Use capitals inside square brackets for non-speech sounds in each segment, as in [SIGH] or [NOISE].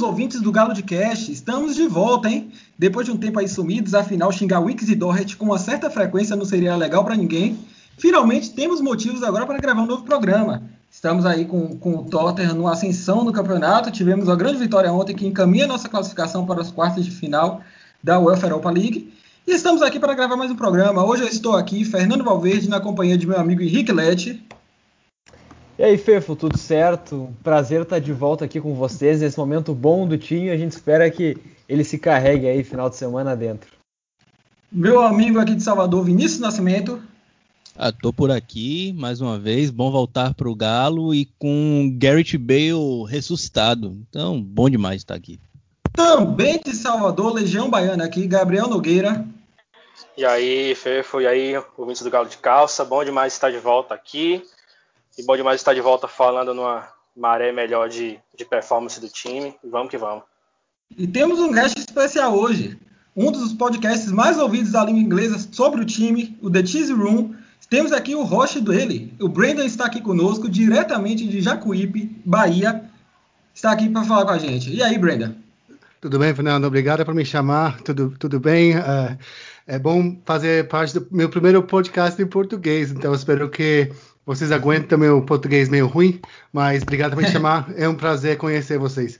Queridos ouvintes do Galo de Cast. Estamos de volta, hein? Depois de um tempo aí sumidos, afinal, xingar Wix e Doherty com uma certa frequência não seria legal para ninguém. Finalmente temos motivos agora para gravar um novo programa. Estamos aí com, com o Tottenham numa ascensão no campeonato. Tivemos uma grande vitória ontem que encaminha nossa classificação para as quartas de final da UEFA Europa League. E estamos aqui para gravar mais um programa. Hoje eu estou aqui, Fernando Valverde, na companhia de meu amigo Henrique Lete. E aí, Fefo, tudo certo? Prazer estar de volta aqui com vocês nesse momento bom do time. A gente espera que ele se carregue aí final de semana dentro. Meu amigo aqui de Salvador, Vinícius Nascimento. Ah, tô por aqui mais uma vez. Bom voltar pro Galo e com Garrett Bale ressuscitado. Então, bom demais estar aqui. Também de Salvador, Legião Baiana aqui, Gabriel Nogueira. E aí, Fefo, e aí, ouvintes do Galo de Calça. Bom demais estar de volta aqui. E bom demais estar de volta falando numa maré melhor de, de performance do time. E vamos que vamos. E temos um guest especial hoje. Um dos podcasts mais ouvidos da língua inglesa sobre o time, o The Cheese Room. Temos aqui o host dele. O Brandon está aqui conosco, diretamente de Jacuípe, Bahia. Está aqui para falar com a gente. E aí, Brandon? Tudo bem, Fernando? Obrigado por me chamar. Tudo, tudo bem? Uh, é bom fazer parte do meu primeiro podcast em português, então espero que vocês aguentam meu português meio ruim, mas obrigado por me chamar. [LAUGHS] É um prazer conhecer vocês.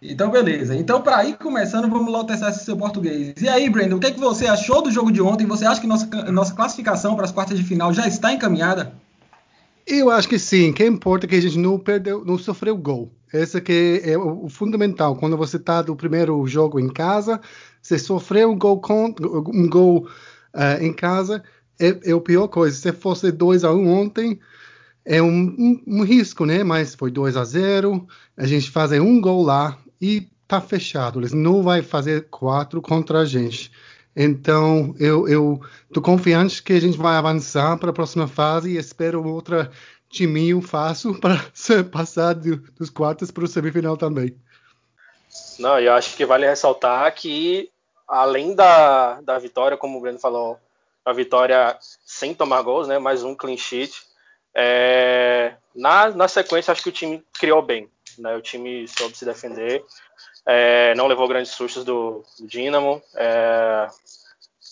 Então, beleza. Então, para ir começando, vamos logo testar esse seu português. E aí, Brandon, o que, é que você achou do jogo de ontem? Você acha que nossa, nossa classificação para as quartas de final já está encaminhada? Eu acho que sim. O que importa é que a gente não perdeu, não sofreu gol. Esse que é o, o fundamental. Quando você está do primeiro jogo em casa, você sofreu um gol, com, um gol uh, em casa, é, é a pior coisa. Se fosse 2 a 1 um ontem, é um, um, um, risco, né? Mas foi 2 a 0 a gente faz um gol lá e tá fechado. Eles não vai fazer quatro contra a gente. Então, eu, tô confiante que a gente vai avançar para a próxima fase e espero outra timinho fácil [LAUGHS] para passar do, dos quartos para o semifinal também. Não, eu acho que vale ressaltar que, além da, da vitória, como o Breno falou, a vitória sem tomar gols, né? Mais um clean sheet. É, na, na sequência, acho que o time criou bem. Né, o time soube se defender. É, não levou grandes sustos do, do Dinamo. É,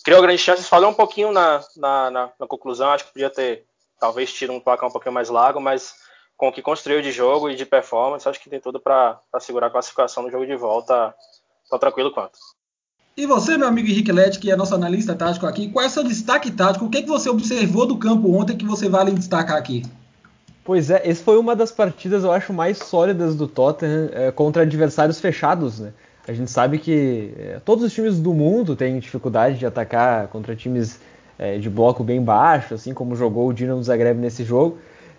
criou grandes chances. Falou um pouquinho na, na, na, na, conclusão. Acho que podia ter, talvez, tido um placar um pouquinho mais largo, mas com o que construiu de jogo e de performance, acho que tem tudo para segurar a classificação no jogo de volta tão tranquilo quanto. E você, meu amigo Henrique Lete, que é nosso analista tático aqui, qual é o seu destaque tático? O que, é que você observou do campo ontem que você vale destacar aqui? Pois é, esse foi uma das partidas, eu acho, mais sólidas do Tottenham é, contra adversários fechados, né? A gente sabe que é, todos os times do mundo têm dificuldade de atacar contra times é, de bloco bem baixo, assim como jogou o Dinamo Zagreb nesse jogo.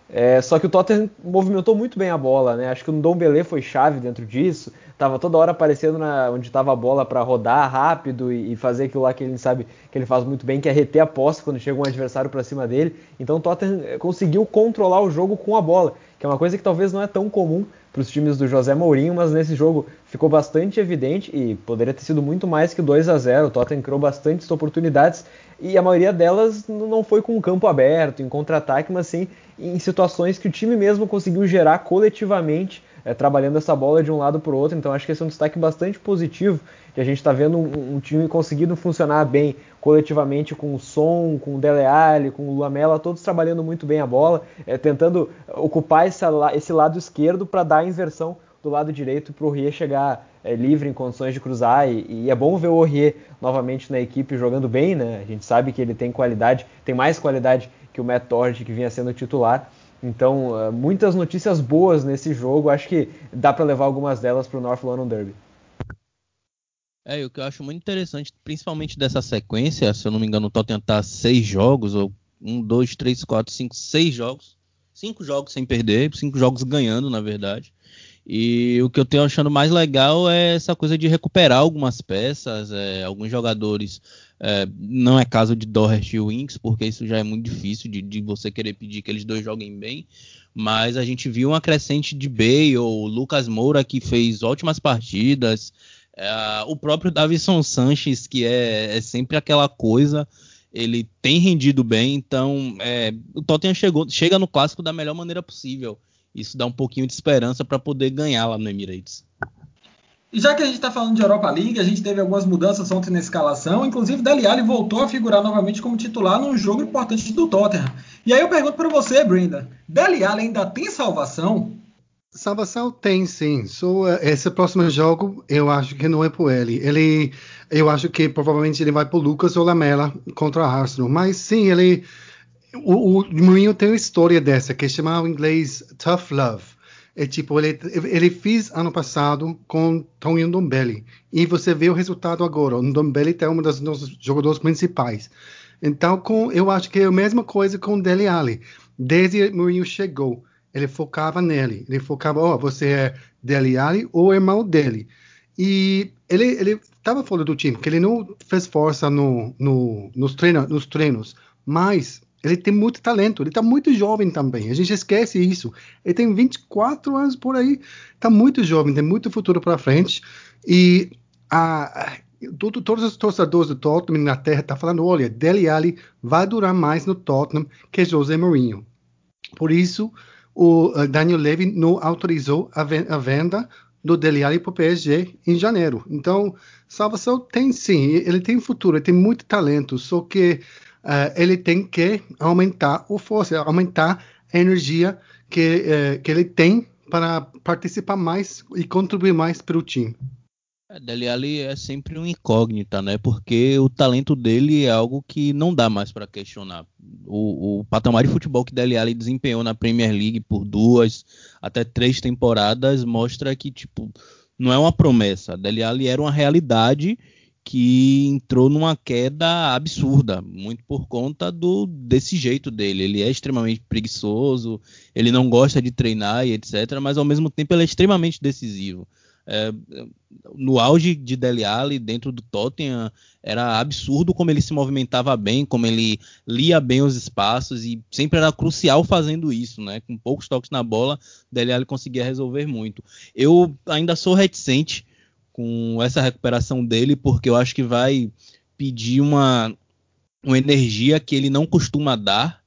É, só que o Tottenham movimentou muito bem a bola, né? Acho que o Ndombele foi chave dentro disso. Tava toda hora aparecendo na, onde estava a bola para rodar rápido e, e, fazer aquilo lá que ele sabe que ele faz muito bem, que é reter a posse quando chega um adversário para cima dele. Então o Tottenham é, conseguiu controlar o jogo com a bola, que é uma coisa que talvez não é tão comum para os times do José Mourinho, mas nesse jogo ficou bastante evidente e poderia ter sido muito mais que 2 a 0. O Tottenham criou bastantes oportunidades e a maioria delas não foi com o campo aberto, em contra-ataque, mas sim em situações que o time mesmo conseguiu gerar coletivamente, é, trabalhando essa bola de um lado para o outro. Então acho que esse é um destaque bastante positivo, que a gente está vendo um, um, time conseguindo funcionar bem coletivamente com o Som, com o Dele Alli, com o Lamela, todos trabalhando muito bem a bola, é, tentando ocupar esse, lado esquerdo para dar a inversão do lado direito para o Rie chegar é, livre em condições de cruzar e, e, é bom ver o Aurier novamente na equipe jogando bem, né? A gente sabe que ele tem qualidade, tem mais qualidade que o Matt Doherty que vinha sendo titular. Então, uh, muitas notícias boas nesse jogo. Acho que dá para levar algumas delas para o North London Derby. É, o que eu acho muito interessante, principalmente dessa sequência, se eu não me engano, o Tottenham tá seis jogos, ou um, dois, três, quatro, cinco, seis jogos. Cinco jogos sem perder, cinco jogos ganhando, na verdade. E o que eu tenho achando mais legal é essa coisa de recuperar algumas peças, é, alguns jogadores. É, não é caso de Doherty e Winks, porque isso já é muito difícil de, de, você querer pedir que eles dois joguem bem. Mas a gente viu uma crescente de Bale, o Lucas Moura que fez ótimas partidas, é, o próprio Davison Sanches, que é, é, sempre aquela coisa, ele tem rendido bem. Então, é, o Tottenham chegou, chega no clássico da melhor maneira possível isso dá um pouquinho de esperança para poder ganhar lá no Emirates. E já que a gente está falando de Europa League, a gente teve algumas mudanças ontem na escalação, inclusive Dele Alli voltou a figurar novamente como titular num jogo importante do Tottenham. E aí eu pergunto para você, Brenda, Dele Alli ainda tem salvação? Salvação tem sim. So, uh, esse próximo jogo eu acho que não é por ele. Ele, eu acho que provavelmente ele vai por Lucas ou Lamela contra a Arsenal. Mas sim, ele, o, o Mourinho tem uma história dessa que chama em inglês tough love. É tipo, ele, ele fez ano passado com Tony Ndombele. E você vê o resultado agora. O Ndombele é um dos nossos jogadores principais. Então, com, eu acho que é a mesma coisa com o Dele Alli. Desde que Mourinho chegou, ele focava nele. Ele focava, ó, oh, você é Dele Alli ou irmão dele. E ele ele estava fora do time, porque ele não fez força no, no, nos, treino, nos treinos. Mas ele tem muito talento, ele está muito jovem também. A gente esquece isso. Ele tem 24 anos por aí, está muito jovem, tem muito futuro para frente. E a, tudo, todos os torcedores do Tottenham na Terra estão tá falando: olha, Dele Alli vai durar mais no Tottenham que José Mourinho. Por isso, o uh, Daniel Levy não autorizou a, a venda do Dele Alli para o PSG em janeiro. Então, salvação tem sim, ele tem futuro, ele tem muito talento, só que uh, ele tem que aumentar o força, aumentar a energia que, uh, que ele tem para participar mais e contribuir mais para o time. É, Dele é sempre um incógnita, né? Porque o talento dele é algo que não dá mais para questionar. O, o, patamar de futebol que Dele Alli desempenhou na Premier League por duas até três temporadas mostra que tipo não é uma promessa. Dele Alli era uma realidade que entrou numa queda absurda, muito por conta do desse jeito dele. Ele é extremamente preguiçoso, ele não gosta de treinar e etc, mas ao mesmo tempo ele é extremamente decisivo. É, no auge de Dele Alli dentro do Tottenham era absurdo como ele se movimentava bem, como ele lia bem os espaços e sempre era crucial fazendo isso, né? Com poucos toques na bola, Dele Alli conseguia resolver muito. Eu ainda sou reticente com essa recuperação dele, porque eu acho que vai pedir uma, uma energia que ele não costuma dar.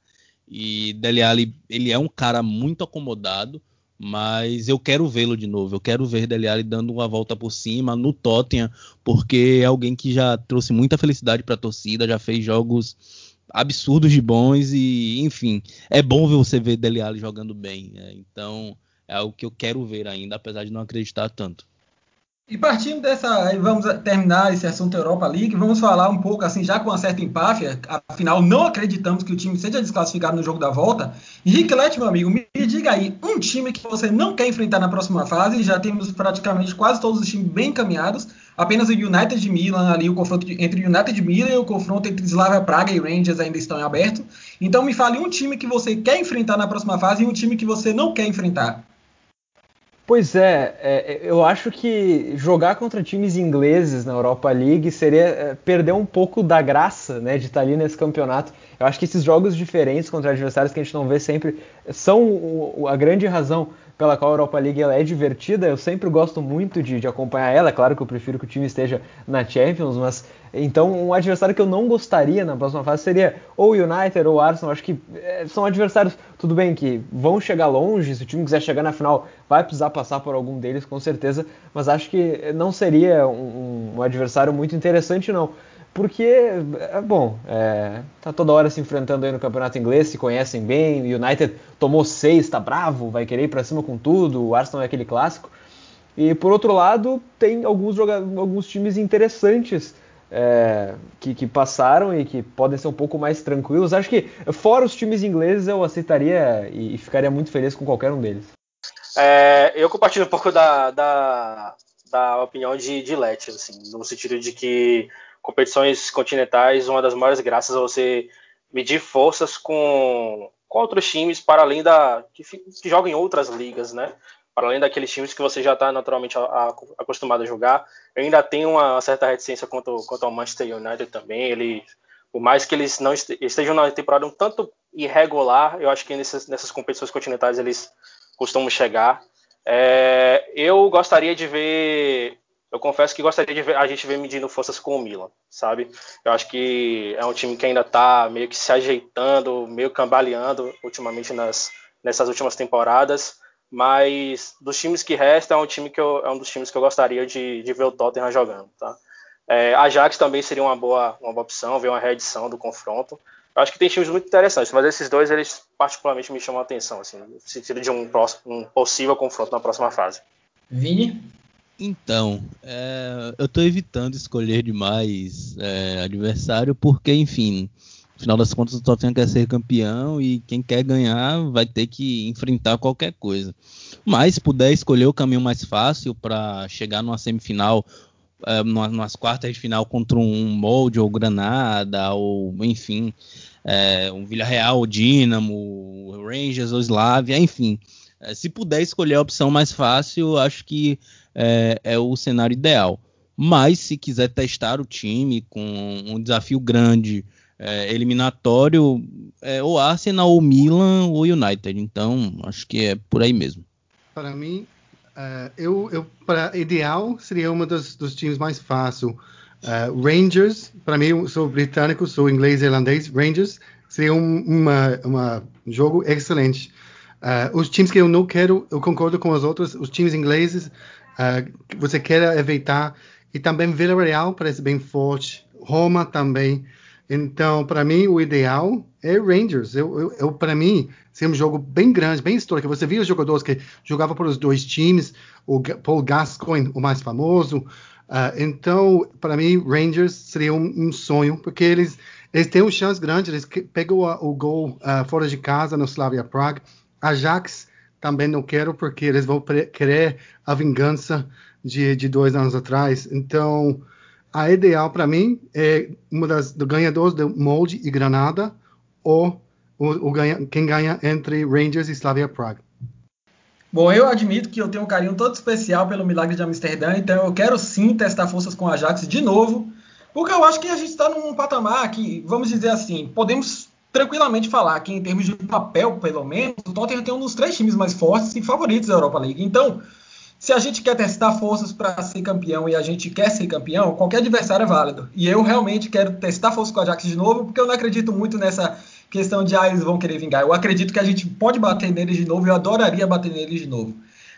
E Dele Alli, ele é um cara muito acomodado, mas eu quero vê-lo de novo. Eu quero ver Dele Alli dando uma volta por cima no Tottenham, porque é alguém que já trouxe muita felicidade para a torcida, já fez jogos absurdos de bons e, enfim, é bom ver você ver Dele Alli jogando bem. Né? Então, é algo que eu quero ver ainda, apesar de não acreditar tanto. E partindo dessa, vamos terminar esse assunto Europa League, vamos falar um pouco assim, já com uma certa empáfia, afinal não acreditamos que o time seja desclassificado no jogo da volta. Henrique Lete, meu amigo, me diga aí, um time que você não quer enfrentar na próxima fase, já temos praticamente quase todos os times bem encaminhados, apenas o United de Milan ali, o confronto entre o United de Milan e o confronto entre Slavia Praga e Rangers ainda estão em aberto. Então me fale um time que você quer enfrentar na próxima fase e um time que você não quer enfrentar. Pois é, é, eu acho que jogar contra times ingleses na Europa League seria é, perder um pouco da graça né, de estar ali nesse campeonato. Eu acho que esses jogos diferentes contra adversários que a gente não vê sempre são a grande razão pela qual a Europa League ela é divertida. Eu sempre gosto muito de, de acompanhar ela. É claro que eu prefiro que o time esteja na Champions, mas então um adversário que eu não gostaria na próxima fase seria ou o United ou o Arsenal. Acho que é, são adversários, tudo bem, que vão chegar longe. Se o time quiser chegar na final, vai precisar passar por algum deles, com certeza. Mas acho que não seria um, um adversário muito interessante, não porque, é bom, é, tá toda hora se enfrentando aí no campeonato inglês, se conhecem bem, o United tomou seis, tá bravo, vai querer ir pra cima com tudo, o Arsenal é aquele clássico. E por outro lado, tem alguns, alguns times interessantes é, que, que, passaram e que podem ser um pouco mais tranquilos. Acho que, fora os times ingleses, eu aceitaria e, e ficaria muito feliz com qualquer um deles. É, eu compartilho um pouco da, da, da opinião de, de Let, assim, no sentido de que competições continentais, uma das maiores graças é você medir forças com, com outros times para além da que, que jogam em outras ligas, né? Para além daqueles times que você já está naturalmente a, a, acostumado a jogar, eu ainda tenho uma certa reticência quanto, quanto ao Manchester United também. Ele, por mais que eles não estejam na temporada um tanto irregular, eu acho que nessas, nessas competições continentais eles costumam chegar. É, eu gostaria de ver eu confesso que gostaria de ver a gente ver medindo forças com o Milan, sabe? Eu acho que é um time que ainda está meio que se ajeitando, meio cambaleando ultimamente nas, nessas últimas temporadas. mas dos times que restam é um time que eu, é um dos times que eu gostaria de, de ver o Tottenham jogando, tá? É, Ajax também seria uma boa, uma boa opção, ver uma reedição do confronto. Eu acho que tem times muito interessantes, mas esses dois eles particularmente me chamam a atenção, assim, no sentido de um, próximo, um possível confronto na próxima fase. Vini? Então, é, eu estou evitando escolher demais é, adversário porque, enfim, no final das contas o Tottenham quer ser campeão e quem quer ganhar vai ter que enfrentar qualquer coisa. Mas se puder escolher o caminho mais fácil para chegar numa semifinal uh, numas quartas de final contra um Molde ou Granada, ou enfim, é, um Villarreal Dinamo, Rangers ou Slavia, enfim. É, se puder escolher a opção mais fácil, acho que é, é, o cenário ideal. Mas se quiser testar o time com um desafio grande, é, eliminatório, é ou Arsenal, ou Milan, ou United. Então, acho que é por aí mesmo. Para mim, Uh, eu, eu para ideal seria uma dos, dos times mais fácil. Uh, Rangers, para mim, sou britânico, sou inglês e irlandês. Rangers seria um uma, uma jogo excelente. Uh, os times que eu não quero, eu concordo com os outros, os times ingleses, que você quer evitar. E também Villarreal parece bem forte. Roma também. Então, para mim, o ideal é Rangers. Eu, eu, eu para mim, ser um jogo bem grande, bem histórico. Você via os jogadores que jogavam para os dois times, o Paul Gascoigne, o mais famoso. Uh, então, para mim, Rangers seria um, um, sonho, porque eles, eles têm uma chance grande. Eles pegam o gol uh, fora de casa no Slavia Prague. Ajax também não quero, porque eles vão querer a vingança de, de dois anos atrás. Então, a ideal para mim é uma das ganhadores do Molde e Granada ou o, o ganha, quem ganha entre Rangers e Slavia Prague. Bom, eu admito que eu tenho um carinho todo especial pelo Milagre de Amsterdã, então eu quero sim testar forças com a Ajax de novo, porque eu acho que a gente está num patamar que, vamos dizer assim, podemos tranquilamente falar que em termos de papel, pelo menos, o Tottenham tem um dos três times mais fortes e favoritos da Europa League. Então, se a gente quer testar forças para ser campeão e a gente quer ser campeão, qualquer adversário é válido. E eu realmente quero testar forças com a Ajax de novo, porque eu não acredito muito nessa questão de ah, eles vão querer vingar. Eu acredito que a gente pode bater neles de novo, eu adoraria bater neles de novo.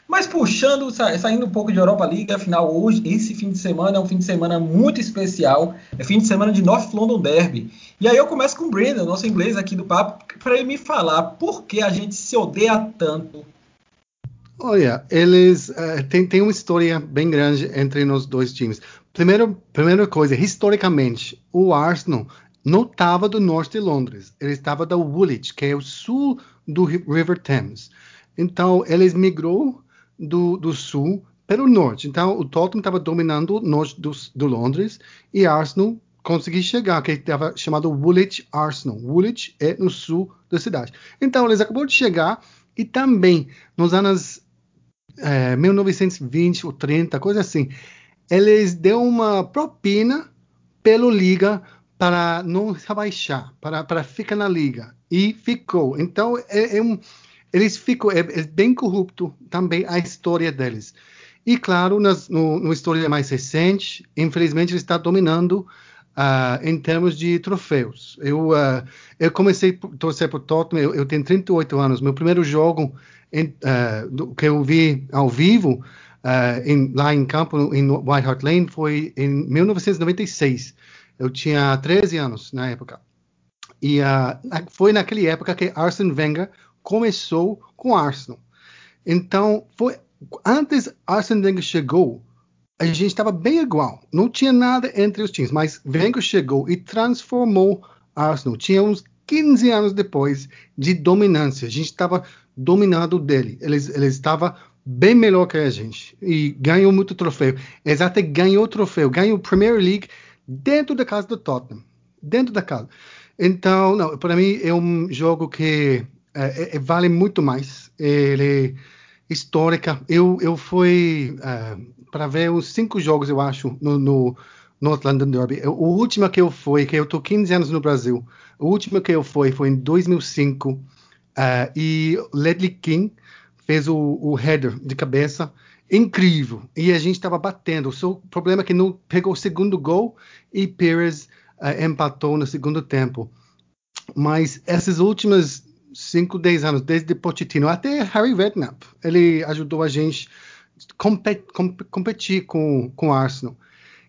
Mas puxando, saindo um pouco de Europa League, afinal, hoje, esse fim de semana é um fim de semana muito especial. É fim de semana de North London Derby. E aí eu começo com o Brandon, nosso inglês aqui do papo, para ele me falar por que a gente se odeia tanto Olha, eles uh, tem, tem uma história bem grande entre os dois times. Primeiro, primeira coisa, historicamente, o Arsenal não estava do norte de Londres, ele estava da Woolwich, que é o sul do River Thames. Então, eles migrou do, do sul para o norte. Então, o Tottenham estava dominando o norte do, do Londres e Arsenal conseguiu chegar, que estava chamado Woolwich Arsenal. Woolwich é no sul da cidade. Então, eles acabaram de chegar e também nos anos é, 1920 ou 30, coisa assim, eles deu uma propina pelo liga para não rebaixar, para, para ficar na liga. E ficou. Então, é, é um, eles ficam, é, é, bem corrupto também a história deles. E, claro, nas, no, no história mais recente, infelizmente, ele está dominando Uh, em termos de troféus. Eu, uh, eu comecei a torcer o Tottenham, eu, eu, tenho 38 anos. Meu primeiro jogo em, uh, do, que eu vi ao vivo em, lá em campo, em White Hart Lane, foi em 1996. Eu tinha 13 anos na época. E foi naquela época que Arsene Wenger começou com Arsenal. Então, foi antes Arsene Wenger chegou, a gente estava bem igual. Não tinha nada entre os times, mas Wenger chegou e transformou Arsenal. Tinha uns 15 anos depois de dominância. A gente estava dominado dele. Ele, ele estava bem melhor que a gente e ganhou muito troféu. Exato, ganhou troféu, ganhou Premier League dentro da casa do Tottenham, dentro da casa. Então, para mim é um jogo que é, é, vale muito mais. Ele é histórica. Eu eu fui uh, para ver os cinco jogos, eu acho, no, no North London Derby. O último que eu fui, que eu tô 15 anos no Brasil, o último que eu fui foi em 2005 uh, eh, e Ledley King fez o, o header de cabeça incrível e a gente estava batendo. O problema é que não pegou o segundo gol e Pires empatou no segundo tempo. Mas essas últimas 5, 10 anos, desde Pochettino até Harry Redknapp. Ele ajudou a gente competir com, com o Arsenal.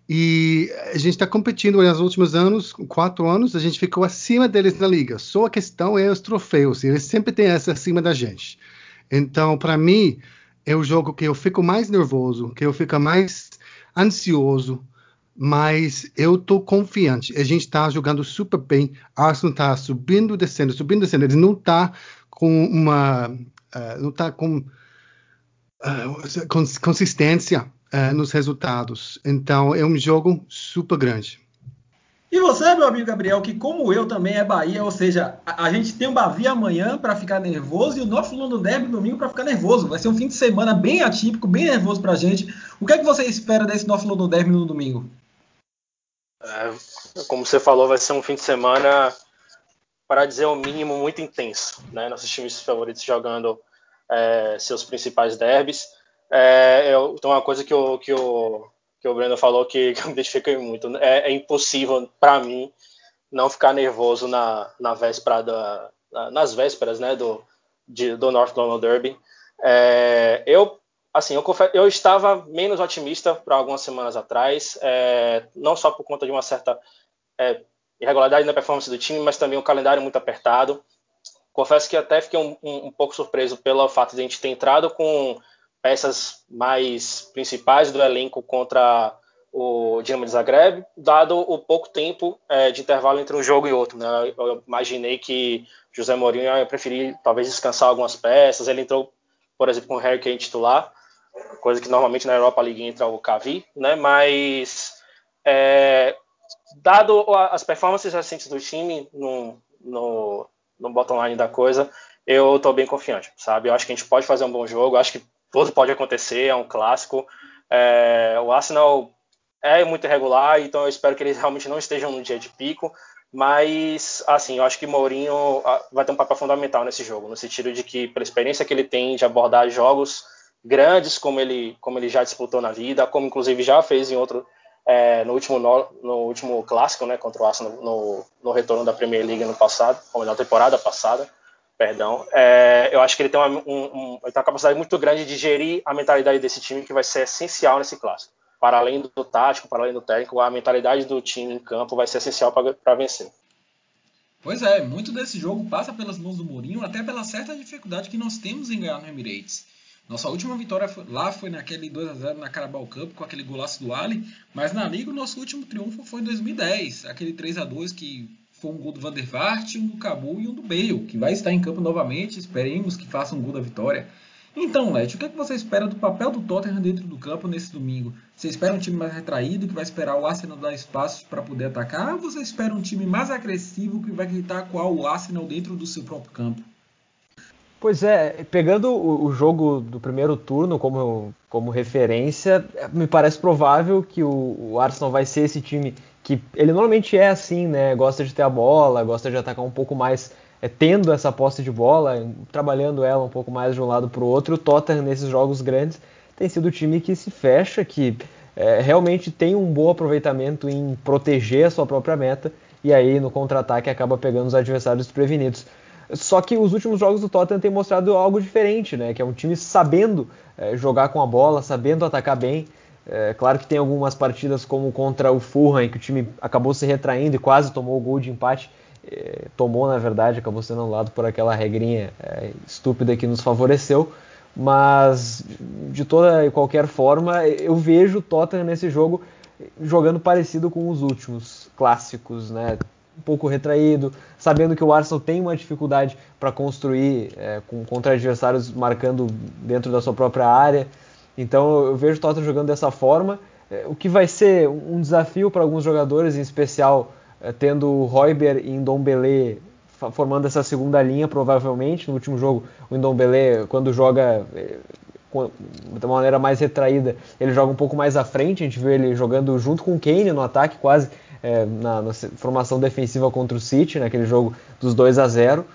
E a gente está competindo nos últimos anos, quatro anos, a gente ficou acima deles na liga. Só a questão é os troféus, eles sempre têm essa acima da gente. Então, para mim, é o jogo que eu fico mais nervoso, que eu fico mais ansioso, mas eu tô confiante. A gente está jogando super bem. Arsenal está subindo, descendo, subindo, descendo. Ele não está com uma, uh, não está com uh, consistência uh, nos resultados. Então é um jogo super grande. E você, meu amigo Gabriel, que como eu também é Bahia, ou seja, a, gente tem um Bavi amanhã para ficar nervoso e o North London Derby domingo para ficar nervoso. Vai ser um fim de semana bem atípico, bem nervoso para a gente. O que é que você espera desse North London Derby no domingo? É, como você falou, vai ser um fim de semana, para dizer o mínimo, muito intenso. Né? Nossos times favoritos jogando é, seus principais derbys. É, eu, então, uma coisa que o, que o, que o Breno falou que, [LAUGHS] que eu me identifiquei muito. É, é impossível, para mim, não ficar nervoso na, na véspera da, nas vésperas né, do, de, do North London Derby. É, eu assim, eu, eu estava menos otimista para algumas semanas atrás, é, não só por conta de uma certa é, irregularidade na performance do time, mas também um calendário muito apertado. Confesso que até fiquei um, um, um pouco surpreso pelo fato de a gente ter entrado com peças mais principais do elenco contra o Dinamo de Zagreb, dado o pouco tempo é, de intervalo entre um jogo e outro. Né? Eu imaginei que José Mourinho ia preferir talvez descansar algumas peças. Ele entrou, por exemplo, com o Harry Kane titular, coisa que normalmente na Europa League entra o Cavi, né? Mas é, dado as performances recentes do time no, no, no bottom line da coisa, eu estou bem confiante, sabe? Eu acho que a gente pode fazer um bom jogo, acho que tudo pode acontecer, é um clássico. É, o Arsenal é muito irregular, então eu espero que eles realmente não estejam no dia de pico, mas assim, eu acho que Mourinho vai ter um papel fundamental nesse jogo, no sentido de que, pela experiência que ele tem de abordar jogos grandes como ele, como ele já disputou na vida, como inclusive já fez em outro é, no último no, no, último clássico, né, contra o Arsenal no, no retorno da Premier League no passado, ou na temporada passada, perdão. É, eu acho que ele tem uma, um, um, ele tem uma capacidade muito grande de gerir a mentalidade desse time que vai ser essencial nesse clássico. Para além do tático, para além do técnico, a mentalidade do time em campo vai ser essencial para vencer. Pois é, muito desse jogo passa pelas mãos do Mourinho, até pela certa dificuldade que nós temos em ganhar no Emirates. Nossa última vitória lá foi naquele 2 a 0 na Carabao Cup com aquele golaço do Ali, mas na Liga o nosso último triunfo foi em 2010, aquele 3 a 2 que foi um gol do Van der Vaart, um do Cabu e um do Bale, que vai estar em campo novamente, esperemos que faça um gol da vitória. Então, Leti, o que, é que você espera do papel do Tottenham dentro do campo nesse domingo? Você espera um time mais retraído, que vai esperar o Arsenal dar espaços para poder atacar, ou você espera um time mais agressivo, que vai gritar qual o Arsenal dentro do seu próprio campo? Pois é, pegando o, jogo do primeiro turno como, como referência, me parece provável que o, o, Arsenal vai ser esse time que ele normalmente é assim, né? Gosta de ter a bola, gosta de atacar um pouco mais, é, tendo essa posse de bola, trabalhando ela um pouco mais de um lado para o outro. O Tottenham nesses jogos grandes tem sido o time que se fecha, que é, realmente tem um bom aproveitamento em proteger a sua própria meta e aí no contra-ataque acaba pegando os adversários desprevenidos. Só que os últimos jogos do Tottenham têm mostrado algo diferente, né? Que é um time sabendo é, jogar com a bola, sabendo atacar bem. É, claro que tem algumas partidas como contra o Fulham, que o time acabou se retraindo e quase tomou o gol de empate. É, tomou, na verdade, acabou sendo anulado por aquela regrinha estúpida que nos favoreceu. Mas, de toda e qualquer forma, eu vejo o Tottenham nesse jogo jogando parecido com os últimos clássicos, né? Um pouco retraído, sabendo que o Arsenal tem uma dificuldade para construir é, com, contra adversários marcando dentro da sua própria área. Então eu vejo o Tottenham jogando dessa forma, é, o que vai ser um desafio para alguns jogadores, em especial é, tendo o Royber e Ndombele formando essa segunda linha, provavelmente. No último jogo, o Ndombele, quando joga é, de uma maneira mais retraída, ele joga um pouco mais à frente, a gente vê ele jogando junto com o Kane no ataque, quase é, na, na, formação defensiva contra o City, naquele jogo dos 2 a 0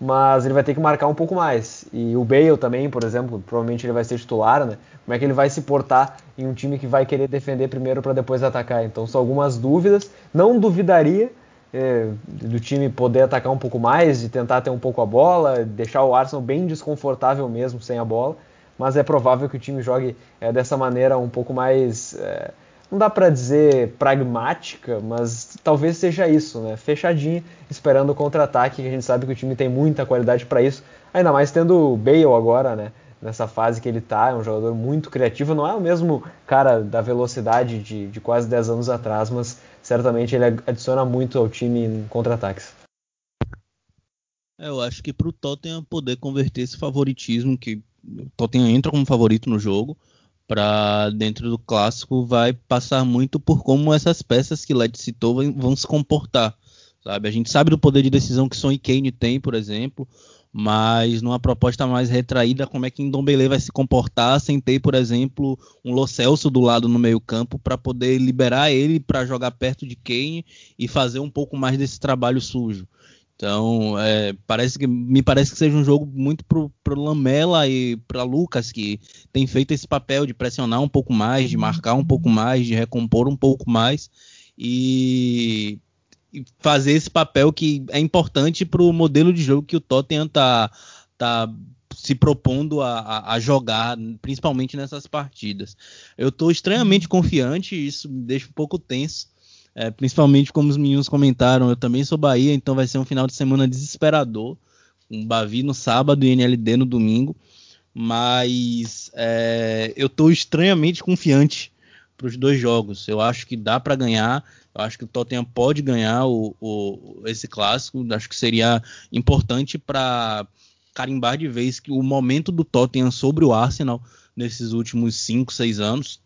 mas ele vai ter que marcar um pouco mais. E o Bale também, por exemplo, provavelmente ele vai ser titular, né? Como é que ele vai se portar em um time que vai querer defender primeiro para depois atacar? Então são algumas dúvidas. Não duvidaria é, do time poder atacar um pouco mais, de tentar ter um pouco a bola, deixar o Arsenal bem desconfortável mesmo sem a bola. Mas é provável que o time jogue é, dessa maneira um pouco mais. É, não dá para dizer pragmática, mas talvez seja isso, né? Fechadinho, esperando o contra-ataque, que a gente sabe que o time tem muita qualidade para isso. Ainda mais tendo o Bale agora, né? Nessa fase que ele tá, é um jogador muito criativo, não é o mesmo cara da velocidade de, de quase 10 anos atrás, mas certamente ele adiciona muito ao time em contra-ataques. Eu acho que para o Tottenham poder converter esse favoritismo, que o Tottenham entra como favorito no jogo, para dentro do clássico, vai passar muito por como essas peças que Led citou vão se comportar. Sabe? A gente sabe do poder de decisão que Son e Kane tem, por exemplo, mas numa proposta mais retraída, como é que Ndombele vai se comportar sem ter, por exemplo, um Lo Celso do lado no meio-campo para poder liberar ele para jogar perto de Kane e fazer um pouco mais desse trabalho sujo. Então, é, parece que me parece que seja um jogo muito pro, pro Lamela e para Lucas que tem feito esse papel de pressionar um pouco mais, de marcar um pouco mais, de recompor um pouco mais e fazer esse papel que é importante para o modelo de jogo que o Tottenham está tá se propondo a, a, jogar, principalmente nessas partidas. Eu estou extremamente confiante, isso me deixa um pouco tenso, é, principalmente como os meninos comentaram, eu também sou Bahia, então vai ser um final de semana desesperador, um Bavi no sábado e NLD no domingo, mas é, eu estou extremamente confiante para os dois jogos. Eu acho que dá para ganhar. Eu acho que o Tottenham pode ganhar o, o, esse clássico. Acho que seria importante para carimbar de vez que o momento do Tottenham sobre o Arsenal nesses últimos 5, 6 anos.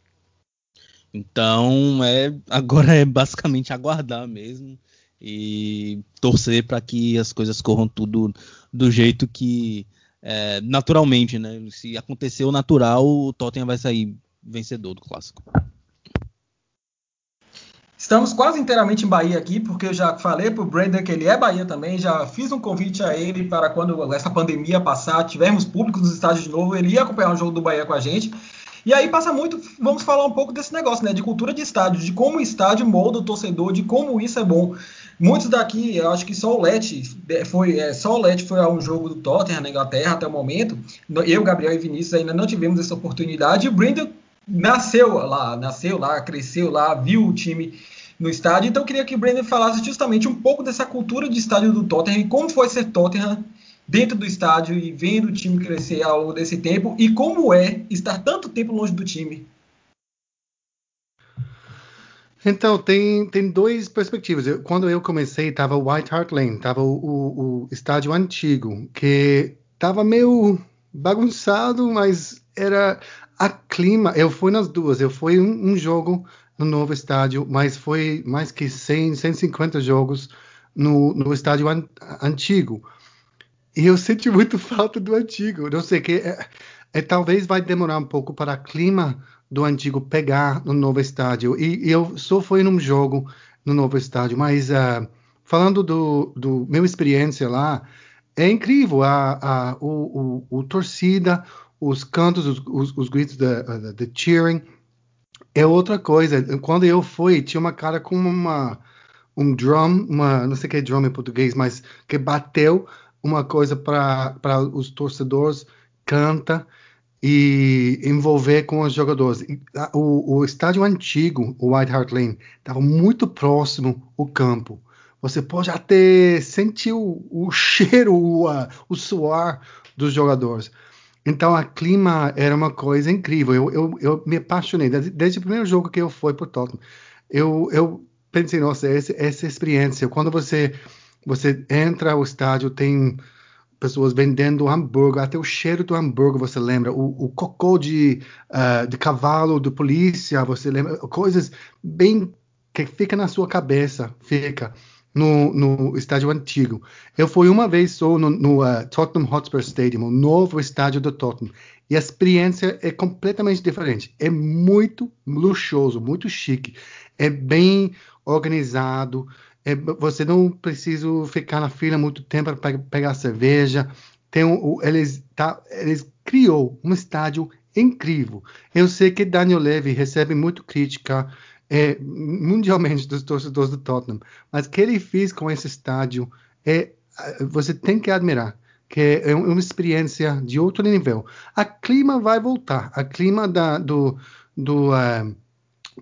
Então, é, agora é basicamente aguardar mesmo e torcer para que as coisas corram tudo do jeito que é, naturalmente, né? Se aconteceu natural, o Tottenham vai sair vencedor do clássico. Estamos quase inteiramente em Bahia aqui, porque eu já falei para o Brandon que ele é Bahia também, já fiz um convite a ele para quando essa pandemia passar, tivermos público nos estádios de novo, ele ia acompanhar o jogo do Bahia com a gente. E aí passa muito, vamos falar um pouco desse negócio, né, de cultura de estádio, de como o estádio molda o torcedor, de como isso é bom. Muitos daqui, eu acho que só o Let foi, é, só o Let foi a um jogo do Tottenham na Inglaterra até o momento. Eu, Gabriel e Vinícius ainda não tivemos essa oportunidade. E o Brindle nasceu lá, nasceu lá, cresceu lá, viu o time no estádio. Então eu queria que o Brandon falasse justamente um pouco dessa cultura de estádio do Tottenham e como foi ser Tottenham dentro do estádio e vendo o time crescer ao longo desse tempo e como é estar tanto tempo longe do time. Então, tem, tem duas perspectivas. Eu, quando eu comecei, estava o White Hart Lane, estava o, o, o, estádio antigo, que estava meio bagunçado, mas era a clima. Eu fui nas duas. Eu fui um, um jogo no novo estádio, mas foi mais que 100, 150 jogos no, no estádio an, antigo. E eu senti muito [LAUGHS] falta do antigo. Não sei que é, é, talvez vai demorar um pouco para o clima do antigo pegar no novo estádio. E, e eu só fui num jogo no novo estádio, mas uh, falando do, do meu experiência lá, é incrível a, a o, o, o torcida, os cantos, os, os, os gritos de cheering é outra coisa. Quando eu fui, tinha uma cara com uma um drum, uma não sei o que é drum em português, mas que bateu uma coisa para os torcedores canta e envolver com os jogadores. O, o estádio antigo, o White Hart Lane, estava muito próximo ao campo. Você pode até sentir o, o [LAUGHS] cheiro, o, o suor dos jogadores. Então, a clima era uma coisa incrível. Eu, eu, eu me apaixonei. Desde, desde, o primeiro jogo que eu fui para o Tottenham, eu, eu pensei, nossa, essa, essa experiência. Quando você, você entra ao estádio, tem pessoas vendendo hambúrguer, até o cheiro do hambúrguer você lembra, o, o cocô de, uh, de cavalo, de polícia, você lembra, coisas bem que fica na sua cabeça, fica no, no estádio antigo. Eu fui uma vez só no, no uh, Tottenham Hotspur Stadium, o novo estádio do Tottenham. E a experiência é completamente diferente. É muito luxuoso, muito chique. É bem organizado. É, você não precisa ficar na fila muito tempo para pegar cerveja. Tem um, eles, tá, eles criou um estádio incrível. Eu sei que Daniel Levy recebe muito crítica é, mundialmente dos torcedores do Tottenham. Mas o que ele fez com esse estádio é você tem que admirar que é uma experiência de outro nível. A clima vai voltar, a clima da, do, do, uh,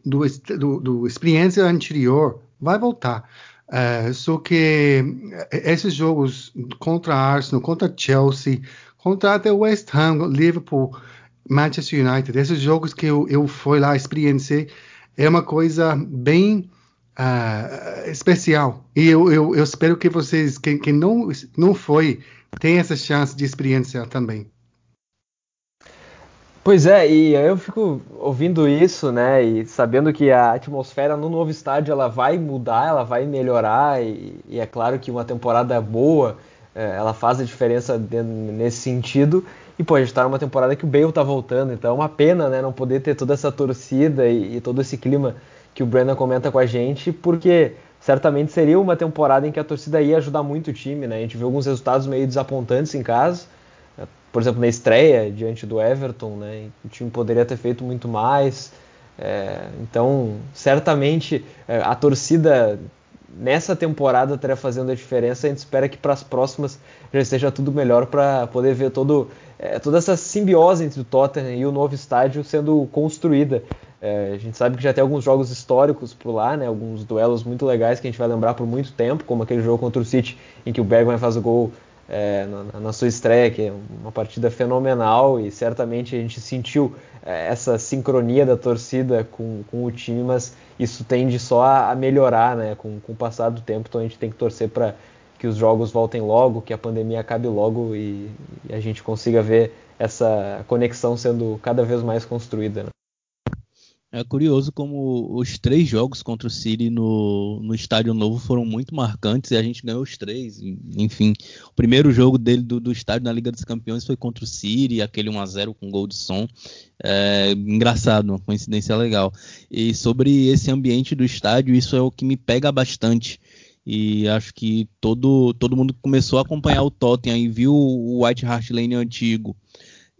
do, do, do, experiência anterior vai voltar. Uh, só que esses jogos contra Arsenal, contra Chelsea, contra até West Ham, Liverpool, Manchester United, esses jogos que eu, eu fui lá experienciei, é uma coisa bem uh, especial. E eu, eu, eu, espero que vocês, quem, quem não, não foi, tenha essa chance de experienciar também. Pois é, e eu fico ouvindo isso, né, e sabendo que a atmosfera no novo estádio ela vai mudar, ela vai melhorar, e, e é claro que uma temporada boa, é, ela faz a diferença nesse sentido. E pô, a gente tá numa temporada que o Bale tá voltando, então é uma pena, né, não poder ter toda essa torcida e, e todo esse clima que o Brandon comenta com a gente, porque certamente seria uma temporada em que a torcida ia ajudar muito o time, né? A gente viu alguns resultados meio desapontantes em casa, por exemplo, na estreia diante do Everton, né? O time poderia ter feito muito mais. É, então, certamente é, a torcida nessa temporada estaria fazendo a diferença. A gente espera que para as próximas já esteja tudo melhor para poder ver todo, é, toda essa simbiose entre o Tottenham e o novo estádio sendo construída. É, a gente sabe que já tem alguns jogos históricos por lá, né, alguns duelos muito legais que a gente vai lembrar por muito tempo, como aquele jogo contra o City, em que o Bergman faz o gol é, na, na, sua estreia, que é uma partida fenomenal e certamente a gente sentiu é, essa sincronia da torcida com, com o time, mas isso tende só a, a melhorar né, com, com o passar do tempo, então a gente tem que torcer para que os jogos voltem logo, que a pandemia acabe logo e, e a gente consiga ver essa conexão sendo cada vez mais construída. Né? É curioso como os três jogos contra o City no, no Estádio Novo foram muito marcantes e a gente ganhou os três. Enfim, o primeiro jogo dele do, do estádio na Liga dos Campeões foi contra o City, aquele 1x0 com gol de som. É, engraçado, uma coincidência legal. E sobre esse ambiente do estádio, isso é o que me pega bastante. E acho que todo, todo mundo começou a acompanhar o Tottenham e viu o White Hart Lane antigo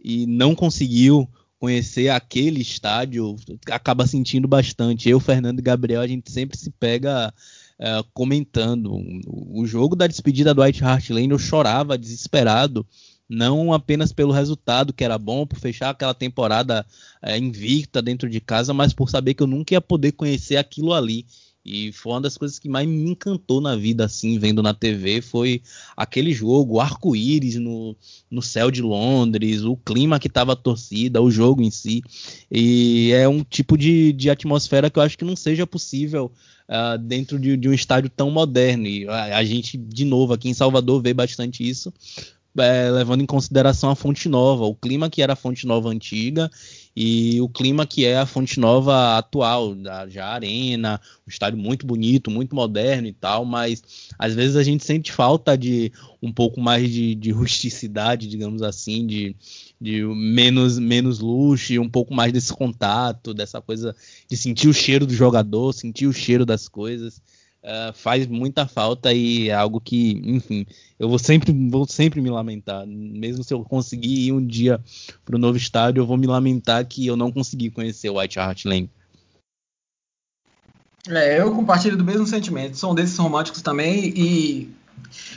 e não conseguiu conhecer aquele estádio, acaba sentindo bastante. Eu, Fernando e Gabriel, a gente sempre se pega uh, comentando. O jogo da despedida do White Hart Lane, eu chorava desesperado, não apenas pelo resultado, que era bom, por fechar aquela temporada uh, invicta dentro de casa, mas por saber que eu nunca ia poder conhecer aquilo ali. E foi uma das coisas que mais me encantou na vida, assim, vendo na TV, foi aquele jogo, arco-íris no, no céu de Londres, o clima que tava a torcida, o jogo em si. E é um tipo de, de atmosfera que eu acho que não seja possível uh, dentro de, de, um estádio tão moderno. E a, a, gente, de novo, aqui em Salvador, vê bastante isso. É, levando em consideração a Fonte Nova, o clima que era a Fonte Nova antiga e o clima que é a Fonte Nova atual, da já arena, um estádio muito bonito, muito moderno e tal, mas às vezes a gente sente falta de um pouco mais de, de rusticidade, digamos assim, de, de menos, menos luxo e um pouco mais desse contato, dessa coisa de sentir o cheiro do jogador, sentir o cheiro das coisas. Uh, faz muita falta e é algo que, enfim, eu vou sempre, vou sempre me lamentar. Mesmo se eu conseguir ir um dia para o novo estádio, eu vou me lamentar que eu não consegui conhecer o White Hart Lane. É, eu compartilho do mesmo sentimento. São desses românticos também e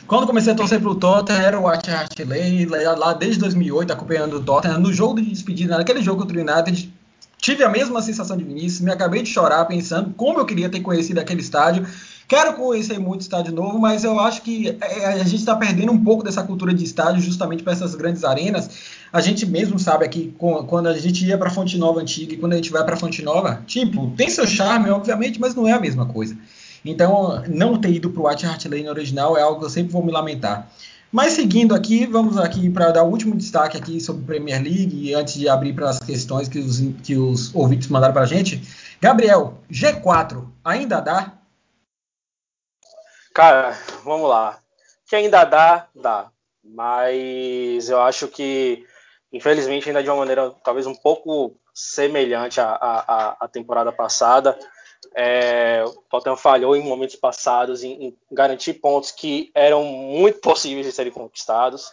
quando comecei a torcer pro Tottenham, era o White Hart Lane, lá desde 2008, acompanhando o Tottenham. No jogo de despedida, naquele jogo contra o United, tive a mesma sensação de Vinícius, me acabei de chorar pensando como eu queria ter conhecido aquele estádio Quero conhecer muito estádio novo, mas eu acho que é, a gente está perdendo um pouco dessa cultura de estádio justamente para essas grandes arenas. A gente mesmo sabe aqui, quando a gente ia para Fonte Nova antiga e quando a gente vai para Fonte Nova, tipo, tem seu charme, obviamente, mas não é a mesma coisa. Então, não ter ido para o White Hart Lane original é algo que eu sempre vou me lamentar. Mas seguindo aqui, vamos aqui para dar o último destaque aqui sobre Premier League, antes de abrir para as questões que os, que os ouvintes mandaram para a gente. Gabriel, G4 ainda dá? Cara, vamos lá. Que ainda dá, dá. Mas eu acho que, infelizmente, ainda de uma maneira talvez um pouco semelhante à, à, à temporada passada. É, o Tottenham falhou em momentos passados em, em, garantir pontos que eram muito [LAUGHS] possíveis de serem conquistados.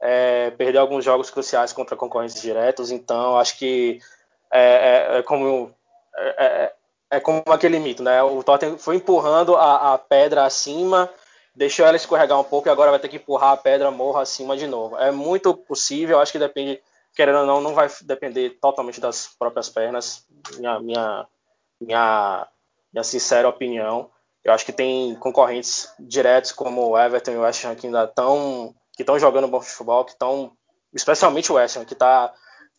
É, perdeu alguns jogos cruciais contra concorrentes diretos, então acho que é, é, é como é, como aquele mito, né? O Tottenham foi empurrando a, a pedra acima, deixou ela escorregar um pouco e agora vai ter que empurrar a pedra morra acima de novo. É muito possível, acho que depende, querendo ou não, não vai depender totalmente das próprias pernas, minha, minha, minha, minha sincera opinião. Eu acho que tem concorrentes diretos como o Everton e o West Ham que ainda estão jogando bom futebol, que estão, especialmente o West Ham, que está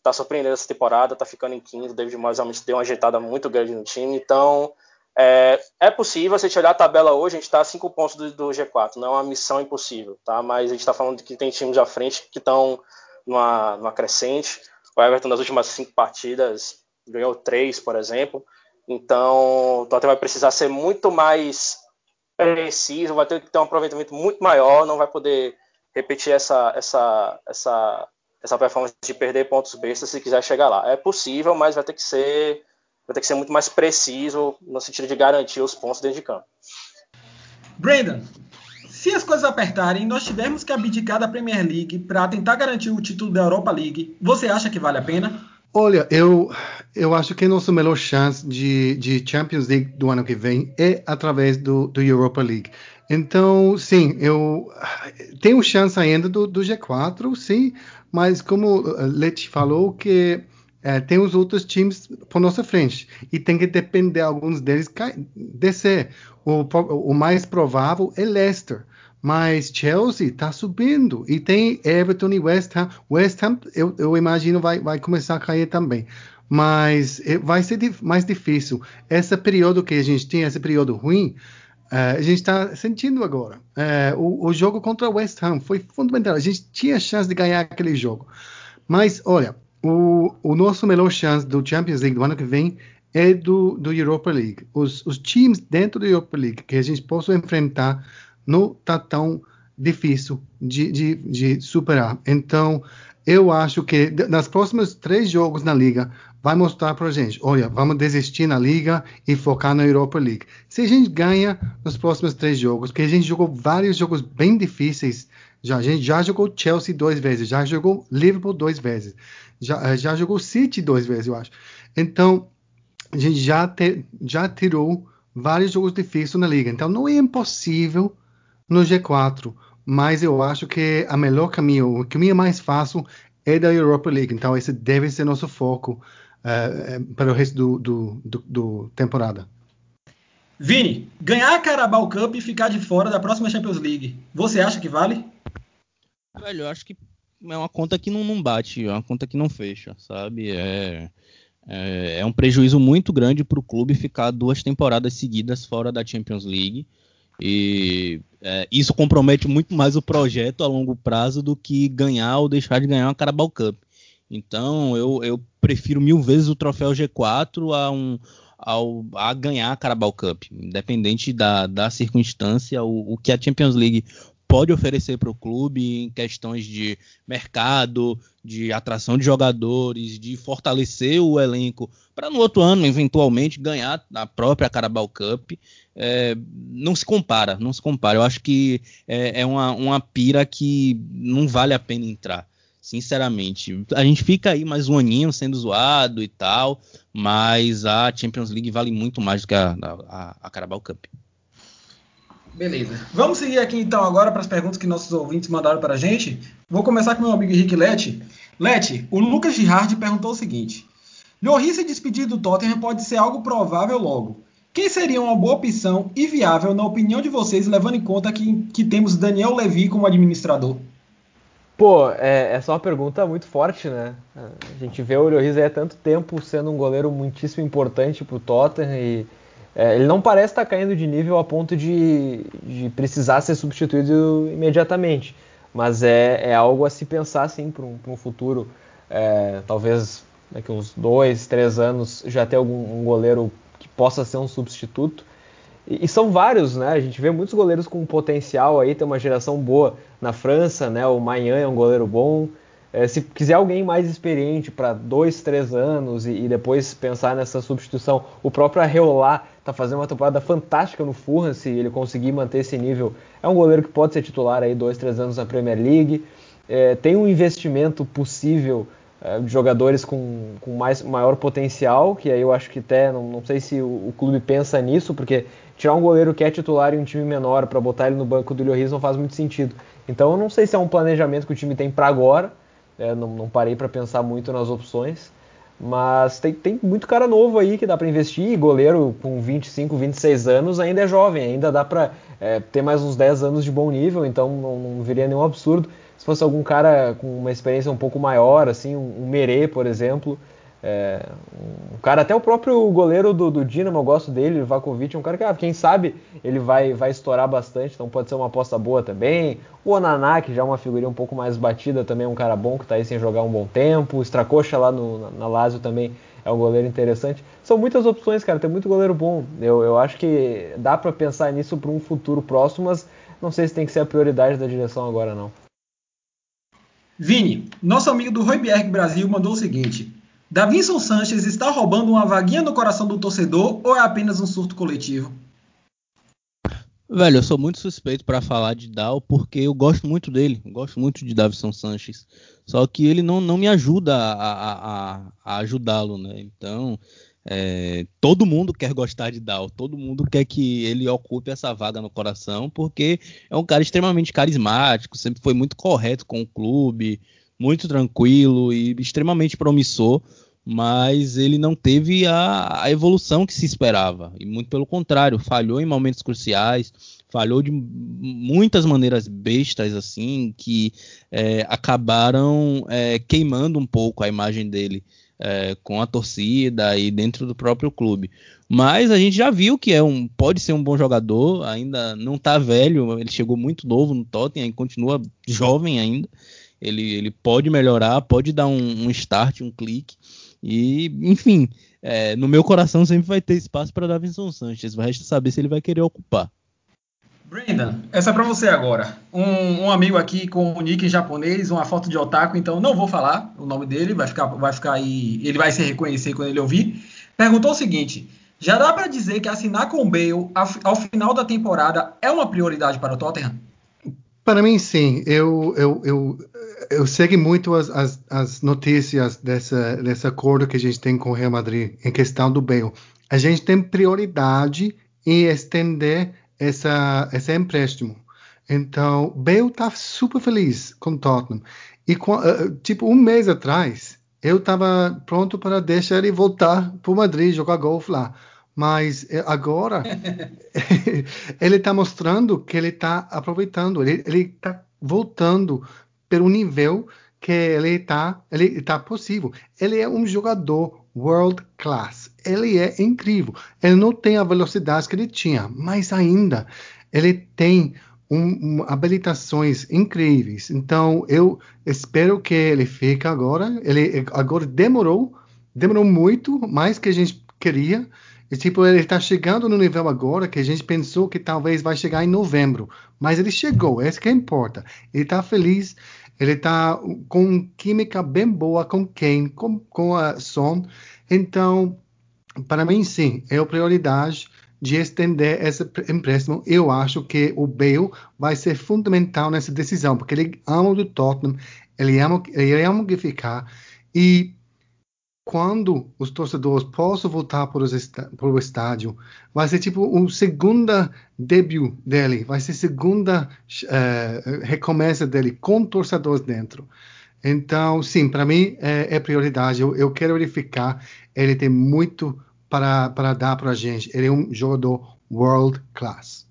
tá surpreendendo essa temporada, tá ficando em quinto. David Moyes realmente deu uma ajeitada muito grande no time. Então, é, é possível, se a gente olhar a tabela hoje, a gente está a cinco pontos do, do, G4. Não é uma missão impossível, tá? Mas a gente está falando que tem times à frente que estão numa, numa crescente. O Everton, nas últimas cinco partidas, ganhou três, por exemplo. Então, o Tottenham vai precisar ser muito mais preciso, vai ter que ter um aproveitamento muito maior, não vai poder repetir essa, essa, essa essa performance de perder pontos bestas se quiser chegar lá. É possível, mas vai ter que ser vai ter que ser muito mais preciso no sentido de garantir os pontos dentro de campo. Brandon, se as coisas apertarem e nós tivermos que abdicar da Premier League para tentar garantir o título da Europa League, você acha que vale a pena? Olha, eu, eu acho que a nossa melhor chance de, de Champions League do ano que vem é através do, do Europa League. Então, sim, eu tenho chance ainda do, do G4, sim, mas como uh, Leti falou que é, tem os outros times por nossa frente e tem que depender alguns deles descer. O, o mais provável é Leicester, mas Chelsea está subindo e tem Everton e West Ham. West Ham, eu, eu imagino, vai, vai começar a cair também. Mas é, vai ser mais difícil. Esse período que a gente tem, esse período ruim, Uh, a gente está sentindo agora. Uh, o, o, jogo contra o West Ham foi fundamental. A gente tinha chance de ganhar aquele jogo. Mas, olha, o, o nosso melhor chance do Champions League do ano que vem é do, do Europa League. Os, os times dentro do Europa League que a gente possa enfrentar não está tão difícil de, de, de superar. Então, eu acho que nas próximas três jogos na liga, vai mostrar para a gente, olha, vamos desistir na liga e focar na Europa League. Se a gente ganha nos próximos três jogos, porque a gente jogou vários jogos bem difíceis, já a gente já jogou Chelsea duas vezes, já jogou Liverpool duas vezes, já, eh, já jogou City duas vezes, eu acho. Então a gente já te, já tirou vários jogos difíceis na liga. Então não é impossível no G4, mas eu acho que a melhor caminho, o caminho mais fácil é da Europa League. Então esse deve ser nosso foco uh, para o resto do, do, do, do, temporada. Vini, ganhar a Carabao Cup e ficar de fora da próxima Champions League, você acha que vale? Velho, eu acho que é uma conta que não, não bate, é uma conta que não fecha, sabe? É, é, é um prejuízo muito grande para o clube ficar duas temporadas seguidas fora da Champions League. E é, isso compromete muito mais o projeto a longo prazo do que ganhar ou deixar de ganhar uma Carabao Cup. Então eu, eu prefiro mil vezes o troféu G4 a, um, ao, a ganhar a Carabao Cup, independente da, da circunstância, o, o que a Champions League pode oferecer para o clube em questões de mercado, de atração de jogadores, de fortalecer o elenco para no outro ano eventualmente ganhar a própria Carabao Cup, é, não se compara, não se compara. Eu acho que é, é uma, uma pira que não vale a pena entrar sinceramente. A gente fica aí mais um aninho sendo zoado e tal, mas a Champions League vale muito mais do que a, a, a Carabao Cup. Beleza. Vamos seguir aqui então agora para as perguntas que nossos ouvintes mandaram para a gente. Vou começar com meu amigo Henrique Lete. Lete, o Lucas Girardi perguntou o seguinte: Lloris se despedir do Tottenham pode ser algo provável logo. Quem seria uma boa opção e viável, na opinião de vocês, levando em conta que, que temos Daniel Levy como administrador? Pô, é, é só uma pergunta muito forte, né? A gente vê o Lloris há tanto tempo sendo um goleiro muitíssimo importante pro Tottenham e é, ele não parece estar tá caindo de nível a ponto de, de precisar ser substituído imediatamente. Mas é, é, algo a se pensar, sim, para um, um, futuro. É, talvez daqui uns dois, três anos já ter algum um goleiro que possa ser um substituto. E, e, são vários, né? A gente vê muitos goleiros com potencial aí, tem uma geração boa na França, né? O Maignan é um goleiro bom. É, se quiser alguém mais experiente para dois, três anos e, e, depois pensar nessa substituição, o próprio Arreolá está fazendo uma temporada fantástica no Fulham, se ele conseguir manter esse nível. É um goleiro que pode ser titular aí dois, três anos na Premier League. É, tem um investimento possível é, jogadores com, com mais, maior potencial, que aí eu acho que até, não, não sei se o, o, clube pensa nisso, porque tirar um goleiro que é titular em um time menor para botar ele no banco do Lloris não faz muito sentido. Então eu não sei se é um planejamento que o time tem para agora, é, não, não, parei para pensar muito nas opções, mas tem, tem muito cara novo aí que dá para investir, goleiro com 25, 26 anos ainda é jovem, ainda dá para é, ter mais uns 10 anos de bom nível, então não, não viria nenhum absurdo. Se fosse algum cara com uma experiência um pouco maior, assim, um, um Merê, por exemplo, é, um cara, até o próprio goleiro do, do Dinamo, eu gosto dele, o Vakovic, é um cara que, ah, quem sabe, ele vai, vai estourar bastante, então pode ser uma aposta boa também. O Onaná, que já é uma figurinha um pouco mais batida, também é um cara bom, que está aí sem jogar um bom tempo. O Stracocha lá no, na, na Lazio também é um goleiro interessante. São muitas opções, cara, tem muito goleiro bom. Eu, eu acho que dá para pensar nisso para um futuro próximo, mas não sei se tem que ser a prioridade da direção agora, não. Vini, nosso amigo do Royberg Brasil mandou o seguinte: Davinson Sanches está roubando uma vaguinha no coração do torcedor ou é apenas um surto coletivo? Velho, eu sou muito suspeito para falar de Dal porque eu gosto muito dele, gosto muito de Davison Sanches. Só que ele não, não me ajuda a, a, a ajudá-lo, né? Então, é, todo mundo quer gostar de Dal, todo mundo quer que ele ocupe essa vaga no coração, porque é um cara extremamente carismático, sempre foi muito correto com o clube, muito tranquilo e extremamente promissor, mas ele não teve a, a evolução que se esperava, e muito pelo contrário, falhou em momentos cruciais, falhou de muitas maneiras bestas, assim, que é, acabaram é, queimando um pouco a imagem dele é, com a torcida e dentro do próprio clube. Mas a gente já viu que é um, pode ser um bom jogador, ainda não está velho, ele chegou muito novo no Tottenham, continua jovem ainda. Ele, ele pode melhorar, pode dar um, um start, um clique. E, enfim, é, no meu coração sempre vai ter espaço para Davinson Sanchez. Vai resta saber se ele vai querer ocupar. Brendan, essa é para você agora. Um, um, amigo aqui com o nick em japonês, uma foto de otaku, então não vou falar o nome dele, vai ficar, vai ficar aí, ele vai se reconhecer quando ele ouvir. Perguntou o seguinte: já dá para dizer que assinar com o Bale ao, ao, final da temporada é uma prioridade para o Tottenham? Para mim, sim. Eu, eu, eu, eu segui muito as, as, as notícias dessa, desse acordo que a gente tem com o Real Madrid em questão do Bale. A gente tem prioridade em estender essa, esse empréstimo. Então, Bale tá super feliz com o Tottenham. E, uh, tipo, um mês atrás, eu estava pronto para deixar ele voltar para o Madrid, jogar golfe lá. Mas eh, agora, [LAUGHS] [LAUGHS] ele está mostrando que ele está aproveitando, ele está voltando para o nível que ele está ele tá possível. Ele é um jogador world class. Ele é incrível. Ele não tem a velocidade que ele tinha, mas ainda ele tem um, um, habilitações incríveis. Então eu espero que ele fique agora. Ele agora demorou, demorou muito mais que a gente queria. E, tipo, ele está chegando no nível agora que a gente pensou que talvez vai chegar em novembro. Mas ele chegou, é isso que importa. Ele está feliz, ele está com química bem boa com quem, com, com a Son. Então, para mim, sim, é a prioridade de estender esse empréstimo. Eu acho que o Bale vai ser fundamental nessa decisão, porque ele ama o Tottenham, ele ama, ele ama que ficar. E quando os torcedores possam voltar para, o estádio, vai ser tipo um segunda debut dele, vai ser segunda uh, recomeço dele com torcedores dentro. Então, sim, para mim é, é prioridade. Eu, eu, quero verificar. Ele tem muito para, para dar para a gente. Ele é um jogador world class.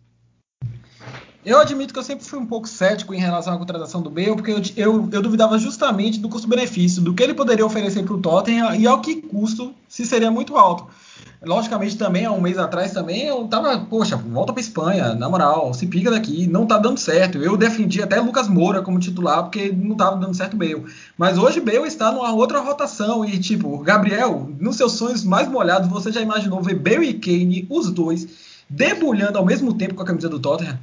Eu admito que eu sempre fui um pouco cético em relação à contratação do Bale, porque eu, eu, eu duvidava justamente do custo-benefício, do que ele poderia oferecer para o Tottenham e ao que custo se seria muito alto. Logicamente, também, há um mês atrás, também, eu tava, poxa, volta para Espanha, na moral, se pica daqui, não tá dando certo. Eu defendi até Lucas Moura como titular, porque não tava dando certo o Bale. Mas hoje Bale está numa outra rotação e, tipo, Gabriel, nos seus sonhos mais molhados, você já imaginou ver Bale e Kane, os dois, debulhando ao mesmo tempo com a camisa do Tottenham?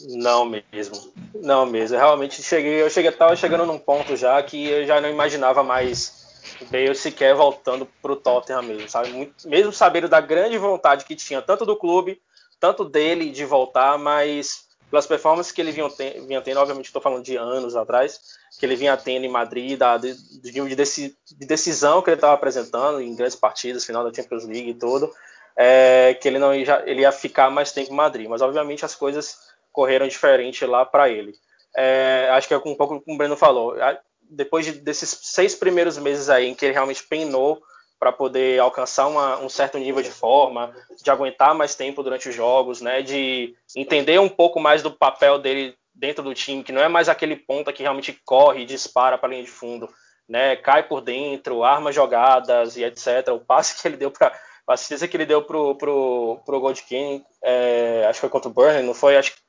Não mesmo. Não mesmo. Realmente cheguei, eu cheguei, tava chegando num ponto já que eu já não imaginava mais Bale sequer voltando pro Tottenham mesmo, sabe? Muito, mesmo sabendo da grande vontade que tinha tanto do clube, tanto dele de voltar, mas pelas performances que ele vinha, vinha tendo, obviamente estou falando de anos atrás, que ele vinha tendo em Madrid, da, de, de, de decisão que ele estava apresentando em grandes partidas, final da Champions League e tudo, é, que ele não ia, ele ia ficar mais tempo em Madrid. Mas obviamente as coisas correram diferente lá para ele. É, acho que é um pouco como o Breno falou. Depois de, desses seis primeiros meses aí em que ele realmente penou para poder alcançar uma, um certo nível de forma, de aguentar mais tempo durante os jogos, né, de entender um pouco mais do papel dele dentro do time, que não é mais aquele ponta que realmente corre e dispara para a linha de fundo, né, cai por dentro, arma jogadas e etc. O passe que ele deu para a assistência que ele deu pro pro pro Gold King, é, acho que foi contra o Burnley, não foi? Acho que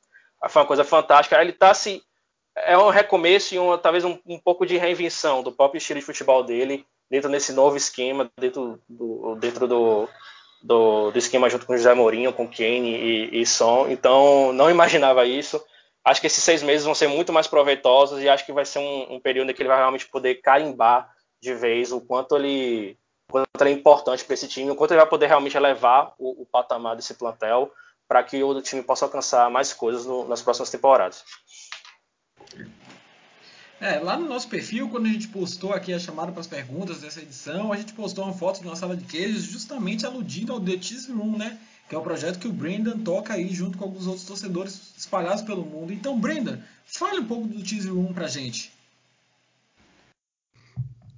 foi uma coisa fantástica. Ele está se é um recomeço e um, talvez um, um pouco de reinvenção do próprio estilo de futebol dele dentro desse novo esquema, dentro do, dentro do, do, do esquema junto com o José Mourinho, com Kane e, e Son. Então, não imaginava isso. Acho que esses seis meses vão ser muito mais proveitosos e acho que vai ser um, um período em que ele vai realmente poder carimbar de vez o quanto ele, o quanto ele é importante para esse time, o quanto ele vai poder realmente elevar o, o patamar desse plantel para que o time possa alcançar mais coisas no, nas próximas temporadas. É, lá no nosso perfil, quando a gente postou aqui a chamada para as perguntas dessa edição, a gente postou uma foto de uma sala de queijos justamente aludindo ao The Cheese Room, né? Que é o um projeto que o Brendan toca aí junto com alguns outros torcedores espalhados pelo mundo. Então, Brendan, fale um pouco do Cheese Room pra gente.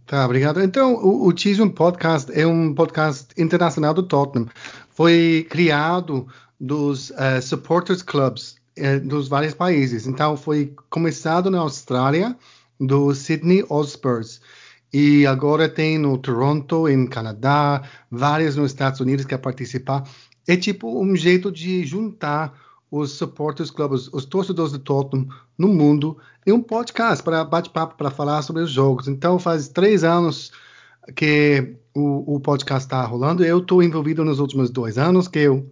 Tá, obrigado. Então, o, o Cheese Room Podcast é um podcast internacional do Tottenham. Foi criado dos uh, supporters clubs é, dos vários países. Então, foi começado na Austrália, do Sydney Ospreys. E agora tem no Toronto, em Canadá, vários nos Estados Unidos que participar. É tipo um jeito de juntar os supporters clubs, os torcedores do Tottenham no mundo em um podcast para bate-papo, para falar sobre os jogos. Então faz três anos que o, o podcast está rolando. Eu estou envolvido nos últimos dois anos, que eu,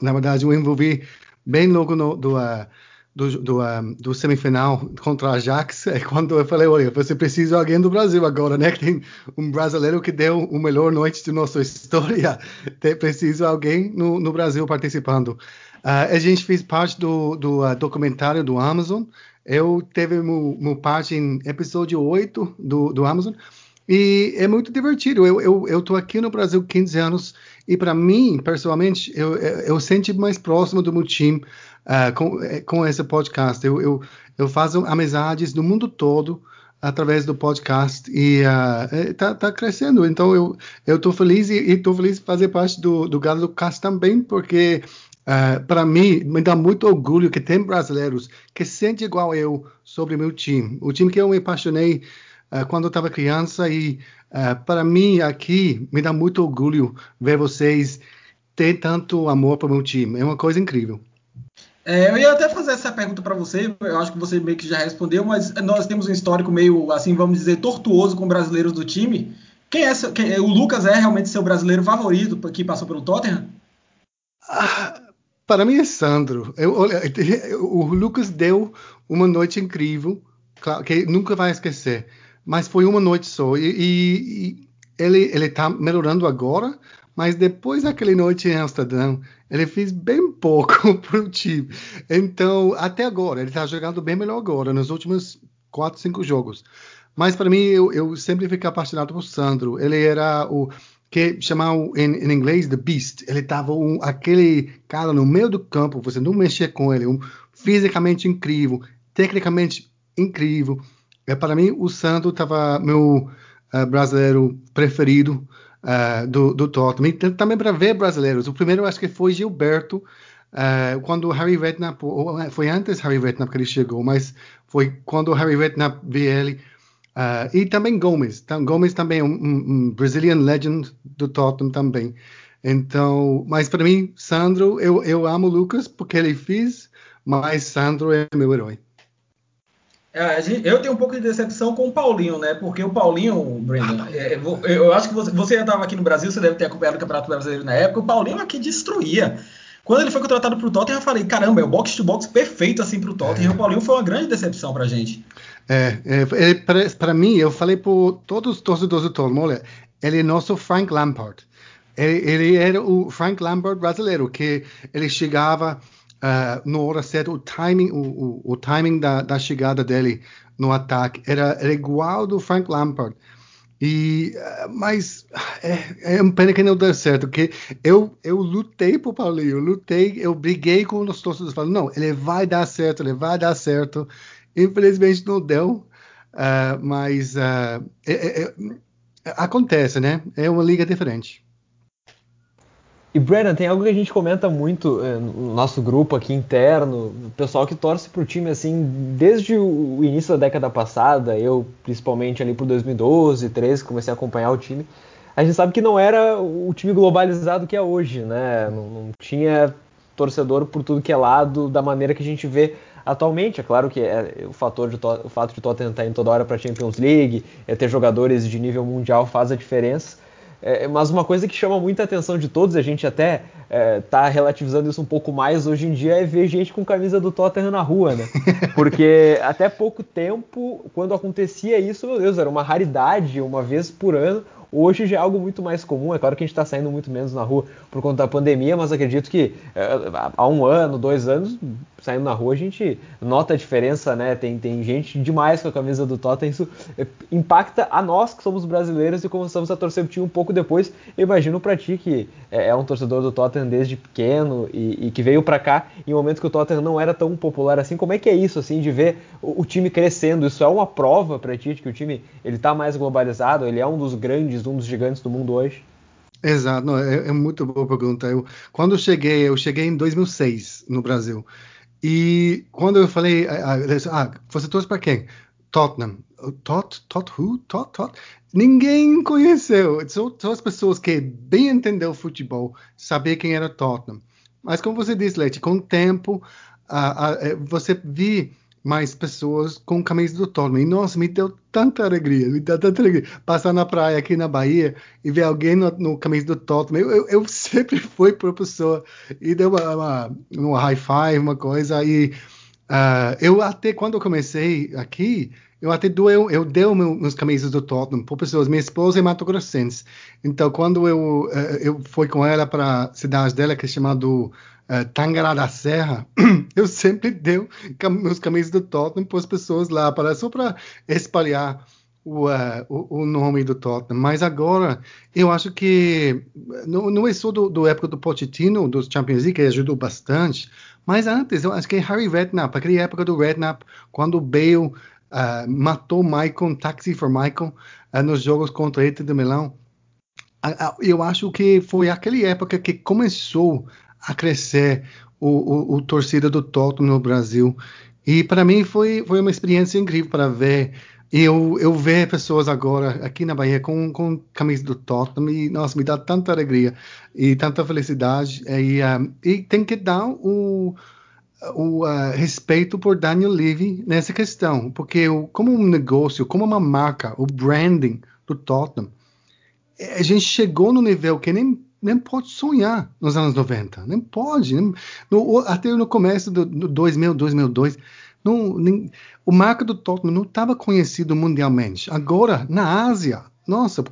na verdade, eu envolvi bem logo no, do, uh, do, do, um, ah, do, semifinal contra a Ajax, [LAUGHS] é quando eu falei, olha, você precisa de alguém do Brasil agora, né? Que tem um brasileiro que deu o melhor noite de nossa história. [LAUGHS] Tem, preciso de alguém no, no Brasil participando. Uh, a gente fez parte do, do uh, documentário do Amazon. Eu teve uma parte em episódio 8 do, do Amazon. E é muito divertido. Eu, eu, eu tô aqui no Brasil 15 anos e para mim, pessoalmente, eu, eu sinto mais próximo do meu time uh, com, eh, com esse podcast. Eu, eu, eu faço amizades do mundo todo através do podcast e uh, tá, crescendo. Então eu eu tô feliz e estou feliz de fazer parte do do Galo do Cast também, porque uh, para mim me dá muito orgulho que tem brasileiros que sentem igual eu sobre meu time. O time que eu me apaixonei uh, quando eu estava criança e uh, para mim aqui me dá muito orgulho ver vocês ter tanto amor para meu time. É uma coisa incrível. É, eu ia até fazer essa pergunta para você, eu acho que você meio que já respondeu, mas nós temos um histórico meio, assim, vamos dizer, tortuoso com brasileiros do time. Quem é, quem, o Lucas é realmente seu brasileiro favorito que passou pelo Tottenham? Ah, para mim é Sandro. Eu, o Lucas deu uma noite incrível, que nunca vai esquecer mas foi uma noite só. E, e, ele ele está melhorando agora, mas depois daquela noite em Amsterdã, ele fez bem pouco [LAUGHS] para o time. Então, até agora, ele está jogando bem melhor agora, nos últimos quatro, cinco jogos. Mas para mim, eu, eu, sempre fiquei apaixonado por Sandro. Ele era o que chamam em, em inglês The Beast. Ele estava um, aquele cara no meio do campo, você não mexia com ele, um, fisicamente incrível, tecnicamente incrível. É, para mim, o Sandro estava meu uh, brasileiro preferido uh, do, do Tottenham. Também para ver brasileiros. O primeiro acho que foi Gilberto, uh, quando Harry Redknapp, foi antes Harry Redknapp que ele chegou, mas foi quando Harry Redknapp viu ele. E também Gomes. Gomes também é um, um, Brazilian legend do Tottenham também. Então, mas para mim, Sandro, eu, eu amo o Lucas porque ele fez, mas Sandro é meu herói. É, eu tenho um pouco de decepção com o Paulinho, né? Porque o Paulinho, Brandon, é, eu acho que você, você estava aqui no Brasil, você deve ter acompanhado o Campeonato Brasileiro na época. O Paulinho aqui destruía. Quando ele foi contratado para o Tottenham, eu falei: caramba, é o box to box perfeito assim para o Tottenham. É. E o Paulinho foi uma grande decepção para a gente. É, é para mim, eu falei para todos os torcedores do olha, ele é nosso Frank Lampard. Ele, ele era o Frank Lampard brasileiro, que ele chegava uh, no hora certa, o timing, o, o, o timing da, da, chegada dele no ataque era, era igual do Frank Lampard. E, uh, mas é, é uma pena que não deu certo, porque eu, eu lutei por Paulinho, eu lutei, eu briguei com os torcedores, falando, não, ele vai dar certo, ele vai dar certo. Infelizmente não deu, uh, mas é, é, é, acontece, né? É uma liga diferente. E Brandon, tem algo que a gente comenta muito eh, no nosso grupo aqui interno, o pessoal que torce pro time assim desde o início da década passada, eu principalmente ali por 2012, 13 comecei a acompanhar o time. A gente sabe que não era o time globalizado que é hoje, né? Não, não tinha torcedor por tudo que é lado da maneira que a gente vê atualmente. É claro que é, o, fator de o fato de Tottenham estar em toda hora para a Champions League, é ter jogadores de nível mundial faz a diferença. É, mas uma coisa que chama muita atenção de todos, a gente até está é, relativizando isso um pouco mais hoje em dia, é ver gente com camisa do Tottenham na rua, né? [LAUGHS] Porque até pouco tempo, quando acontecia isso, meu Deus, era uma raridade, uma vez por ano. Hoje já é algo muito mais comum. É claro que a gente está saindo muito menos na rua por conta da pandemia, mas acredito que é, há um ano, dois anos, saindo na rua, a gente nota a diferença, né? Tem, tem gente demais com a camisa do Tottenham. Isso é, impacta a nós que somos brasileiros e começamos a torcer o time um pouco depois. Eu imagino para ti que é, é um torcedor do Tottenham desde pequeno e, e que veio para cá em um momento que o Tottenham não era tão popular assim. Como é que é isso, assim, de ver o, o time crescendo? Isso é uma prova para ti de que o time ele tá mais globalizado? Ele é um dos grandes um dos gigantes do mundo hoje? Exato, não, é, é, muito boa pergunta. Eu, quando eu cheguei, eu cheguei em 2006 no Brasil. E quando eu falei, ah, você torce para quem? Tottenham. Tot, tot, who? Tot, tot. Ninguém conheceu. Só, só as pessoas que bem entenderam futebol saber quem era Tottenham. Mas como você disse, Leite, com o tempo, ah, ah, você vi mais pessoas com camisa do Tottenham. E, nossa, me deu tanta alegria, me deu tanta alegria. Passar na praia aqui na Bahia e ver alguém no, no camisa do Tottenham. Eu, eu, eu [LAUGHS] sempre fui professor e deu uma, uma, uma high five, uma coisa. E uh, eu até, quando eu comecei aqui, eu até doeu, eu dei meus camisas do Tottenham para pessoas. Minha esposa é Mato Grossense. Então, quando eu, uh, eu fui com ela para a cidade dela, que é chamado uh, Tangará da Serra, [CLEARS THROAT] eu sempre dei meus camisas do Tottenham para as pessoas lá, para, só para espalhar o, uh, o, o, nome do Tottenham. Mas agora, eu acho que não, não é só do, do época do Pochettino, dos Champions League, que ajudou bastante, mas antes, eu acho que Harry Redknapp, aquela época do Redknapp, quando o Bale uh, matou Michael, Taxi for Michael, uh, nos jogos contra o Inter de Milão, eu acho que foi aquela época que começou a crescer o, o, o torcida do Tottenham no Brasil. E para mim foi, foi uma experiência incrível para ver. Eu, eu ver pessoas agora aqui na Bahia com, com camisa do Tottenham e, nossa, me dá tanta alegria e tanta felicidade. E, um, e tem que dar o, o uh, respeito por Daniel Levy nessa questão, porque como um negócio, como uma marca, o branding do Tottenham, a gente chegou no nível que nem nem pode sonhar nos anos 90. Nem pode. Nem, no, até no começo do, do 2000, 2002, não, nem, o marca do Tottenham não estava conhecido mundialmente. Agora, na Ásia, nossa,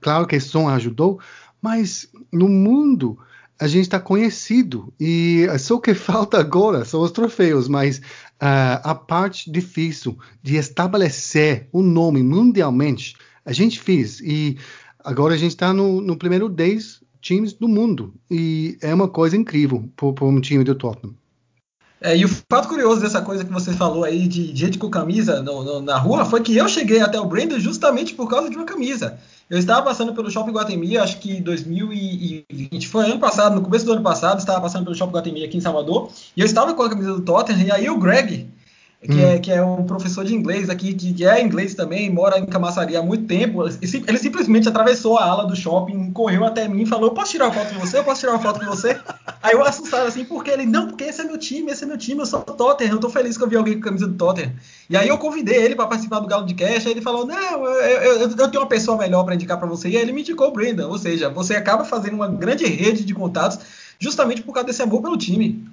claro que som ajudou, mas no mundo a gente está conhecido e só o que [LAUGHS] falta agora são os troféus, mas uh, a parte difícil de estabelecer o nome mundialmente a gente fez e agora a gente está no, no primeiro 10 times do mundo. E é uma coisa incrível para um time do Tottenham. É, e o fato curioso dessa coisa que você falou aí de gente com camisa no, no, na rua foi que eu cheguei até o Brandon justamente por causa de uma camisa. Eu estava passando pelo Shopping Guatemi, acho que 2020, foi ano passado, no começo do ano passado, estava passando pelo Shopping Guatemi aqui em Salvador, e eu estava com a camisa do Tottenham, e aí o Greg, que, hum. é, que é um professor de inglês aqui, que é inglês também, mora em Camaçaria há muito tempo. Ele simplesmente atravessou a ala do shopping, correu até mim e falou: Eu posso tirar uma foto com você? Eu posso tirar uma foto com você? Aí eu assustado assim, porque ele, não, porque esse é meu time, esse é meu time, eu sou Tottenham, eu tô feliz que eu vi alguém com a camisa do Tottenham. E aí eu convidei ele para participar do Galo de Cash, aí ele falou: Não, eu, eu, eu tenho uma pessoa melhor para indicar para você. E aí ele me indicou o Brandon, ou seja, você acaba fazendo uma grande rede de contatos justamente por causa desse amor pelo time.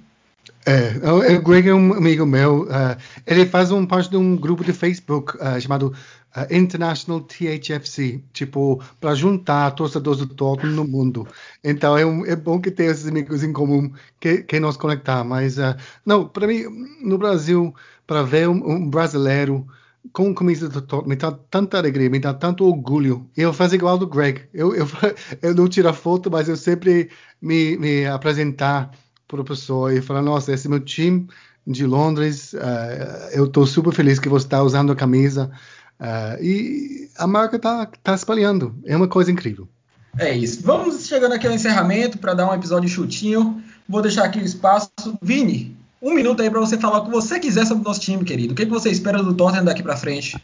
É, o Greg é um amigo meu. Uh, ele faz um parte de um grupo de Facebook uh, chamado uh, International THFC, tipo, para juntar torcedores do Tottenham no mundo. Então é, um, é, bom que tenha esses amigos em comum que, que nos conectar. Mas, não, para mim, no Brasil, para ver um, um, brasileiro com camisa do Tottenham, me dá tanta alegria, me dá tanto orgulho. Eu faço igual do Greg. Eu, eu, [LAUGHS] eu não tiro foto, mas eu sempre me, me apresentar para o pessoal e falar, nossa, esse é meu time de Londres, uh, eu estou super feliz que você está usando a camisa uh, e a marca está tá espalhando, é uma coisa incrível. É isso. Vamos chegando aqui ao encerramento para dar um episódio chutinho. Vou deixar aqui o espaço. Vini, um minuto aí para você falar o que você quiser sobre o nosso time, querido. O que, que você espera do Tottenham daqui para frente?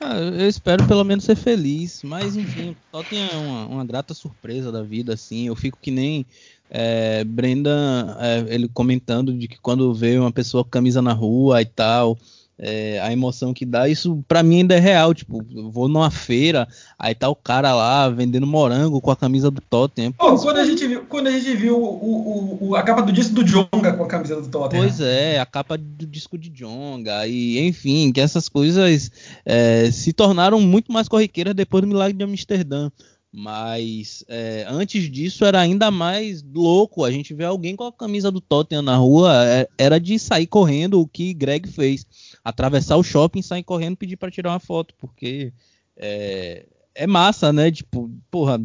Ah, eu espero pelo menos ser feliz, mas enfim, o Tottenham é uma, uma grata surpresa da vida, assim. Eu fico que nem é, Brenda, é, ele comentando de que quando vê uma pessoa com camisa na rua e tal, é, a emoção que dá, isso para mim ainda é real. Tipo, eu vou numa feira, aí tá o cara lá vendendo morango com a camisa do Tottenham. Pô, quando a gente viu, quando a, gente viu o, o, a capa do disco do Jonga com a camisa do Tottenham. Pois é, a capa do disco de Jonga, e enfim, que essas coisas é, se tornaram muito mais corriqueiras depois do Milagre de Amsterdã. Mas é, antes disso era ainda mais louco. A gente vê alguém com a camisa do Tottenham na rua, é, era de sair correndo o que Greg fez. Atravessar o shopping, sair correndo pedir para tirar uma foto, porque é, é, massa, né? Tipo, porra.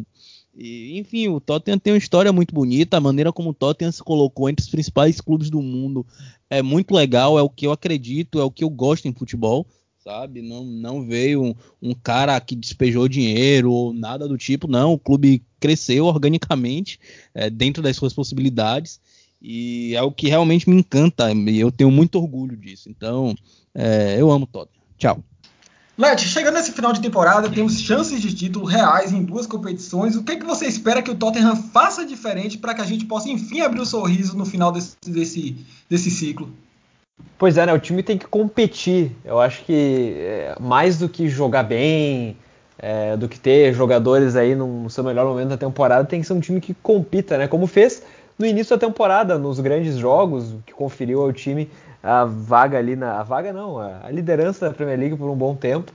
E, enfim, o Tottenham tem uma história muito bonita. A maneira como o Tottenham se colocou entre os principais clubes do mundo é muito legal. É o que eu acredito, é o que eu gosto em futebol sabe? Não, não veio um, um, cara que despejou dinheiro ou nada do tipo, não. O clube cresceu [LAUGHS] organicamente é, dentro das suas possibilidades e é o que realmente me encanta e eu tenho muito orgulho disso. Então, é, eu amo Tottenham. Tchau. Led, chegando nesse final de temporada, temos chances de título reais em duas competições. O que, é que você espera que o Tottenham faça diferente para que a gente possa, enfim, abrir o um sorriso no final desse, desse, desse ciclo? Pois é, né? O time tem que competir. Eu acho que é, mais do que jogar bem, é, do que ter jogadores aí no seu melhor momento da temporada, tem que ser um time que compita, né? Como fez no início da temporada, nos grandes jogos, que conferiu ao time a vaga ali na. A vaga não, a liderança da Premier League por um bom tempo.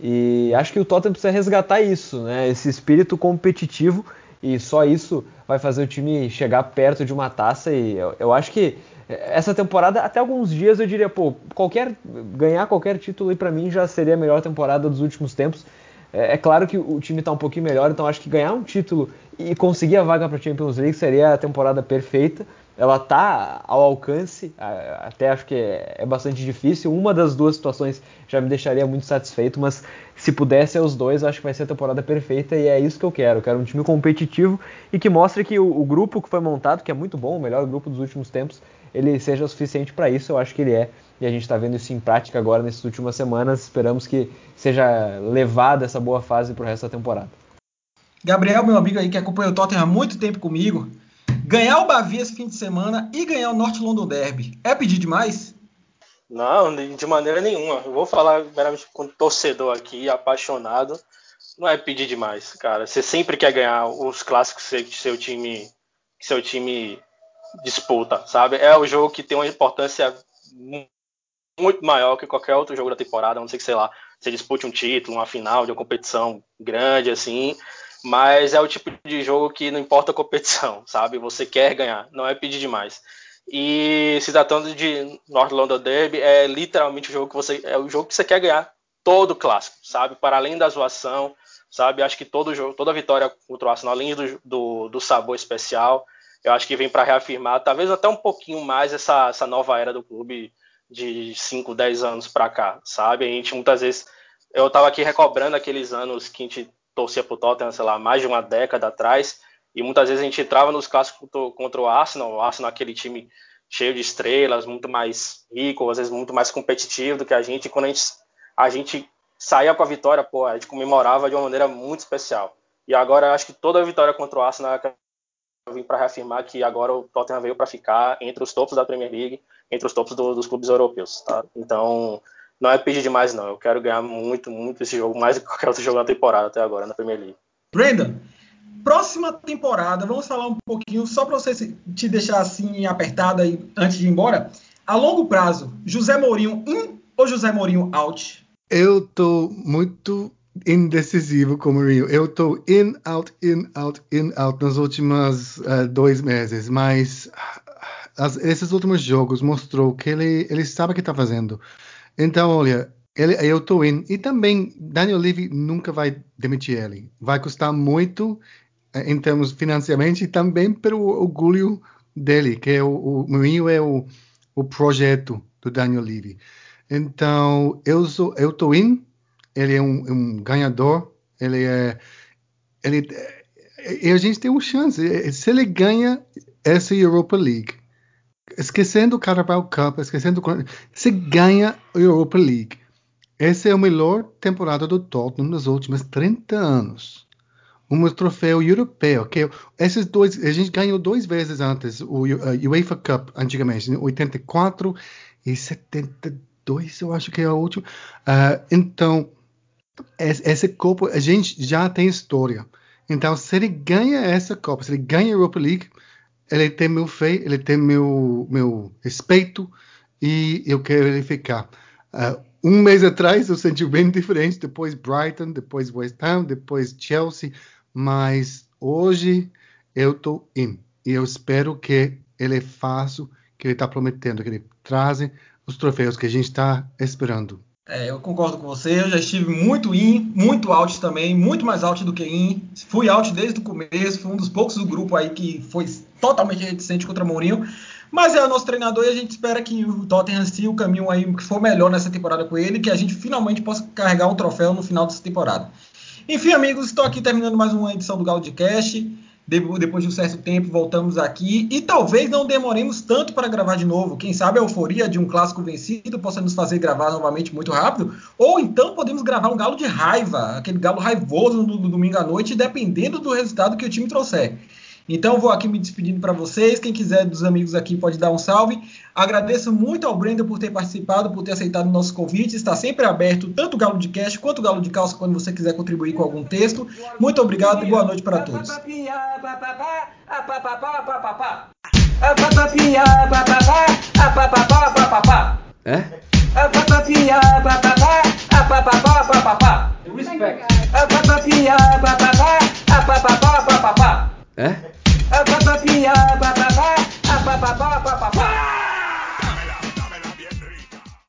E acho que o Tottenham precisa resgatar isso, né? Esse espírito competitivo e só isso vai fazer o time chegar perto de uma taça. E eu, eu acho que essa temporada, até alguns dias eu diria, pô, qualquer ganhar qualquer título aí para mim já seria a melhor temporada dos últimos tempos. É, é claro que o time está um pouquinho melhor, então acho que ganhar um título e conseguir a vaga para Champions League seria a temporada perfeita. Ela está ao alcance, até acho que é, é, bastante difícil. Uma das duas situações já me deixaria muito satisfeito, mas se pudesse os dois, acho que vai ser a temporada perfeita e é isso que eu quero. Eu quero um time competitivo e que mostre que o, o grupo que foi montado, que é muito bom, o melhor grupo dos últimos tempos, ele seja o suficiente para isso. Eu acho que ele é. E a gente está vendo isso em prática agora nessas últimas semanas. Esperamos que seja levada essa boa fase para o resto da temporada. Gabriel, meu amigo aí que acompanha o Tottenham há muito tempo comigo, ganhar o Bavia esse fim de semana e ganhar o North London Derby é pedir demais? Não, de maneira nenhuma. Eu vou falar meramente com torcedor aqui, apaixonado. Não é pedir demais, cara. Você sempre quer ganhar os clássicos que seu time, que seu time disputa, sabe? É o jogo que tem uma importância muito maior que qualquer outro jogo da temporada, não sei que, sei lá, você dispute um título, uma final de uma competição grande, assim, mas é o tipo de jogo que não importa a competição, [LAUGHS] sabe? Você quer ganhar, não é pedir demais. E se tratando de North London Derby, é literalmente o jogo que você é o jogo que você quer ganhar todo clássico, sabe? Para além da zoação, sabe? Acho que todo jogo, toda vitória contra o Arsenal, além do, do, do sabor especial, eu acho que vem para reafirmar, talvez até um pouquinho mais, essa, essa nova era do clube de 5, 10 anos para cá, sabe? A gente muitas vezes. Eu estava aqui recobrando aqueles anos que a gente torcia pro Tottenham, sei lá, mais de uma década atrás, e muitas vezes a gente entrava nos clássicos contra o Arsenal, o Arsenal aquele time cheio de estrelas, muito mais rico, às vezes muito mais competitivo do que a gente, e quando a gente, a gente saía com a vitória, pô, a gente comemorava de uma maneira muito especial. E agora acho que toda vitória contra o Arsenal é eu vim para reafirmar que agora o Tottenham veio para ficar entre os topos da Premier League, entre os topos do, dos clubes europeus, tá? Então, não é pedir demais não. Eu quero ganhar muito, muito esse jogo, mais do que qualquer outro jogo na temporada até agora na Premier League. Brandon, próxima temporada, vamos falar um pouquinho, só para você te deixar assim apertado aí antes de ir embora. A longo prazo, José Mourinho in ou José Mourinho out? Eu tô muito indecisivo com o Mourinho. Eu tô in, out, in, out, in, out nos últimos uh, dois meses, mas as, esses últimos jogos mostrou que ele, ele sabe o que está fazendo. Então, olha, ele, eu tô in. E também, Daniel Levy nunca vai demitir ele. Vai custar muito eh, em termos financiamento e também pelo orgulho dele, que é o, o Mourinho é o, o projeto do Daniel Levy. Então, eu sou, eu tô in. Ele é um, um ganhador. Ele é, ele, e a gente tem uma chance. Se ele ganha essa Europa League, esquecendo o Carabao Cup, esquecendo se ganha a Europa League, essa é a melhor temporada do Tottenham nos últimos 30 anos. Um troféu europeu, que esses dois, a gente ganhou duas vezes antes o UEFA Cup antigamente, em 84 e 72, eu acho que é a última. Uh, então, essa Copa, a gente já tem história. Então, se ele ganha essa Copa, se ele ganha a Europa League, ele tem meu fé, ele tem meu, meu respeito e eu quero ele ficar. Uh, um mês atrás eu senti bem diferente, depois Brighton, depois West Ham, depois Chelsea, mas hoje eu estou in e eu espero que ele faça o que ele está prometendo, que ele traze os troféus que a gente está esperando. É, eu concordo com você. Eu já estive muito in, muito out também, muito mais out do que in. Fui out desde o começo, fui um dos poucos do grupo aí que foi totalmente reticente contra Mourinho. Mas é o nosso treinador e a gente espera que o Tottenham siga o caminho aí que for melhor nessa temporada com ele, que a gente finalmente possa carregar um troféu no final dessa temporada. Enfim, amigos, estou aqui terminando mais uma edição do Galo de Cast. Depois de um certo tempo, voltamos aqui e talvez não demoremos tanto para gravar de novo. Quem sabe a euforia de um clássico vencido possa nos fazer gravar novamente muito rápido. Ou então podemos gravar um galo de raiva, aquele galo raivoso no, domingo à noite, dependendo do resultado que o time trouxer. Então vou aqui me despedindo para vocês. Quem quiser dos amigos aqui pode dar um salve. Agradeço muito ao Brenda por ter participado, por ter aceitado o nosso convite. Está sempre aberto tanto o Galo de Cash quanto o Galo de Calça quando você quiser contribuir com algum texto. Muito obrigado e boa noite para todos. É? Respect. É?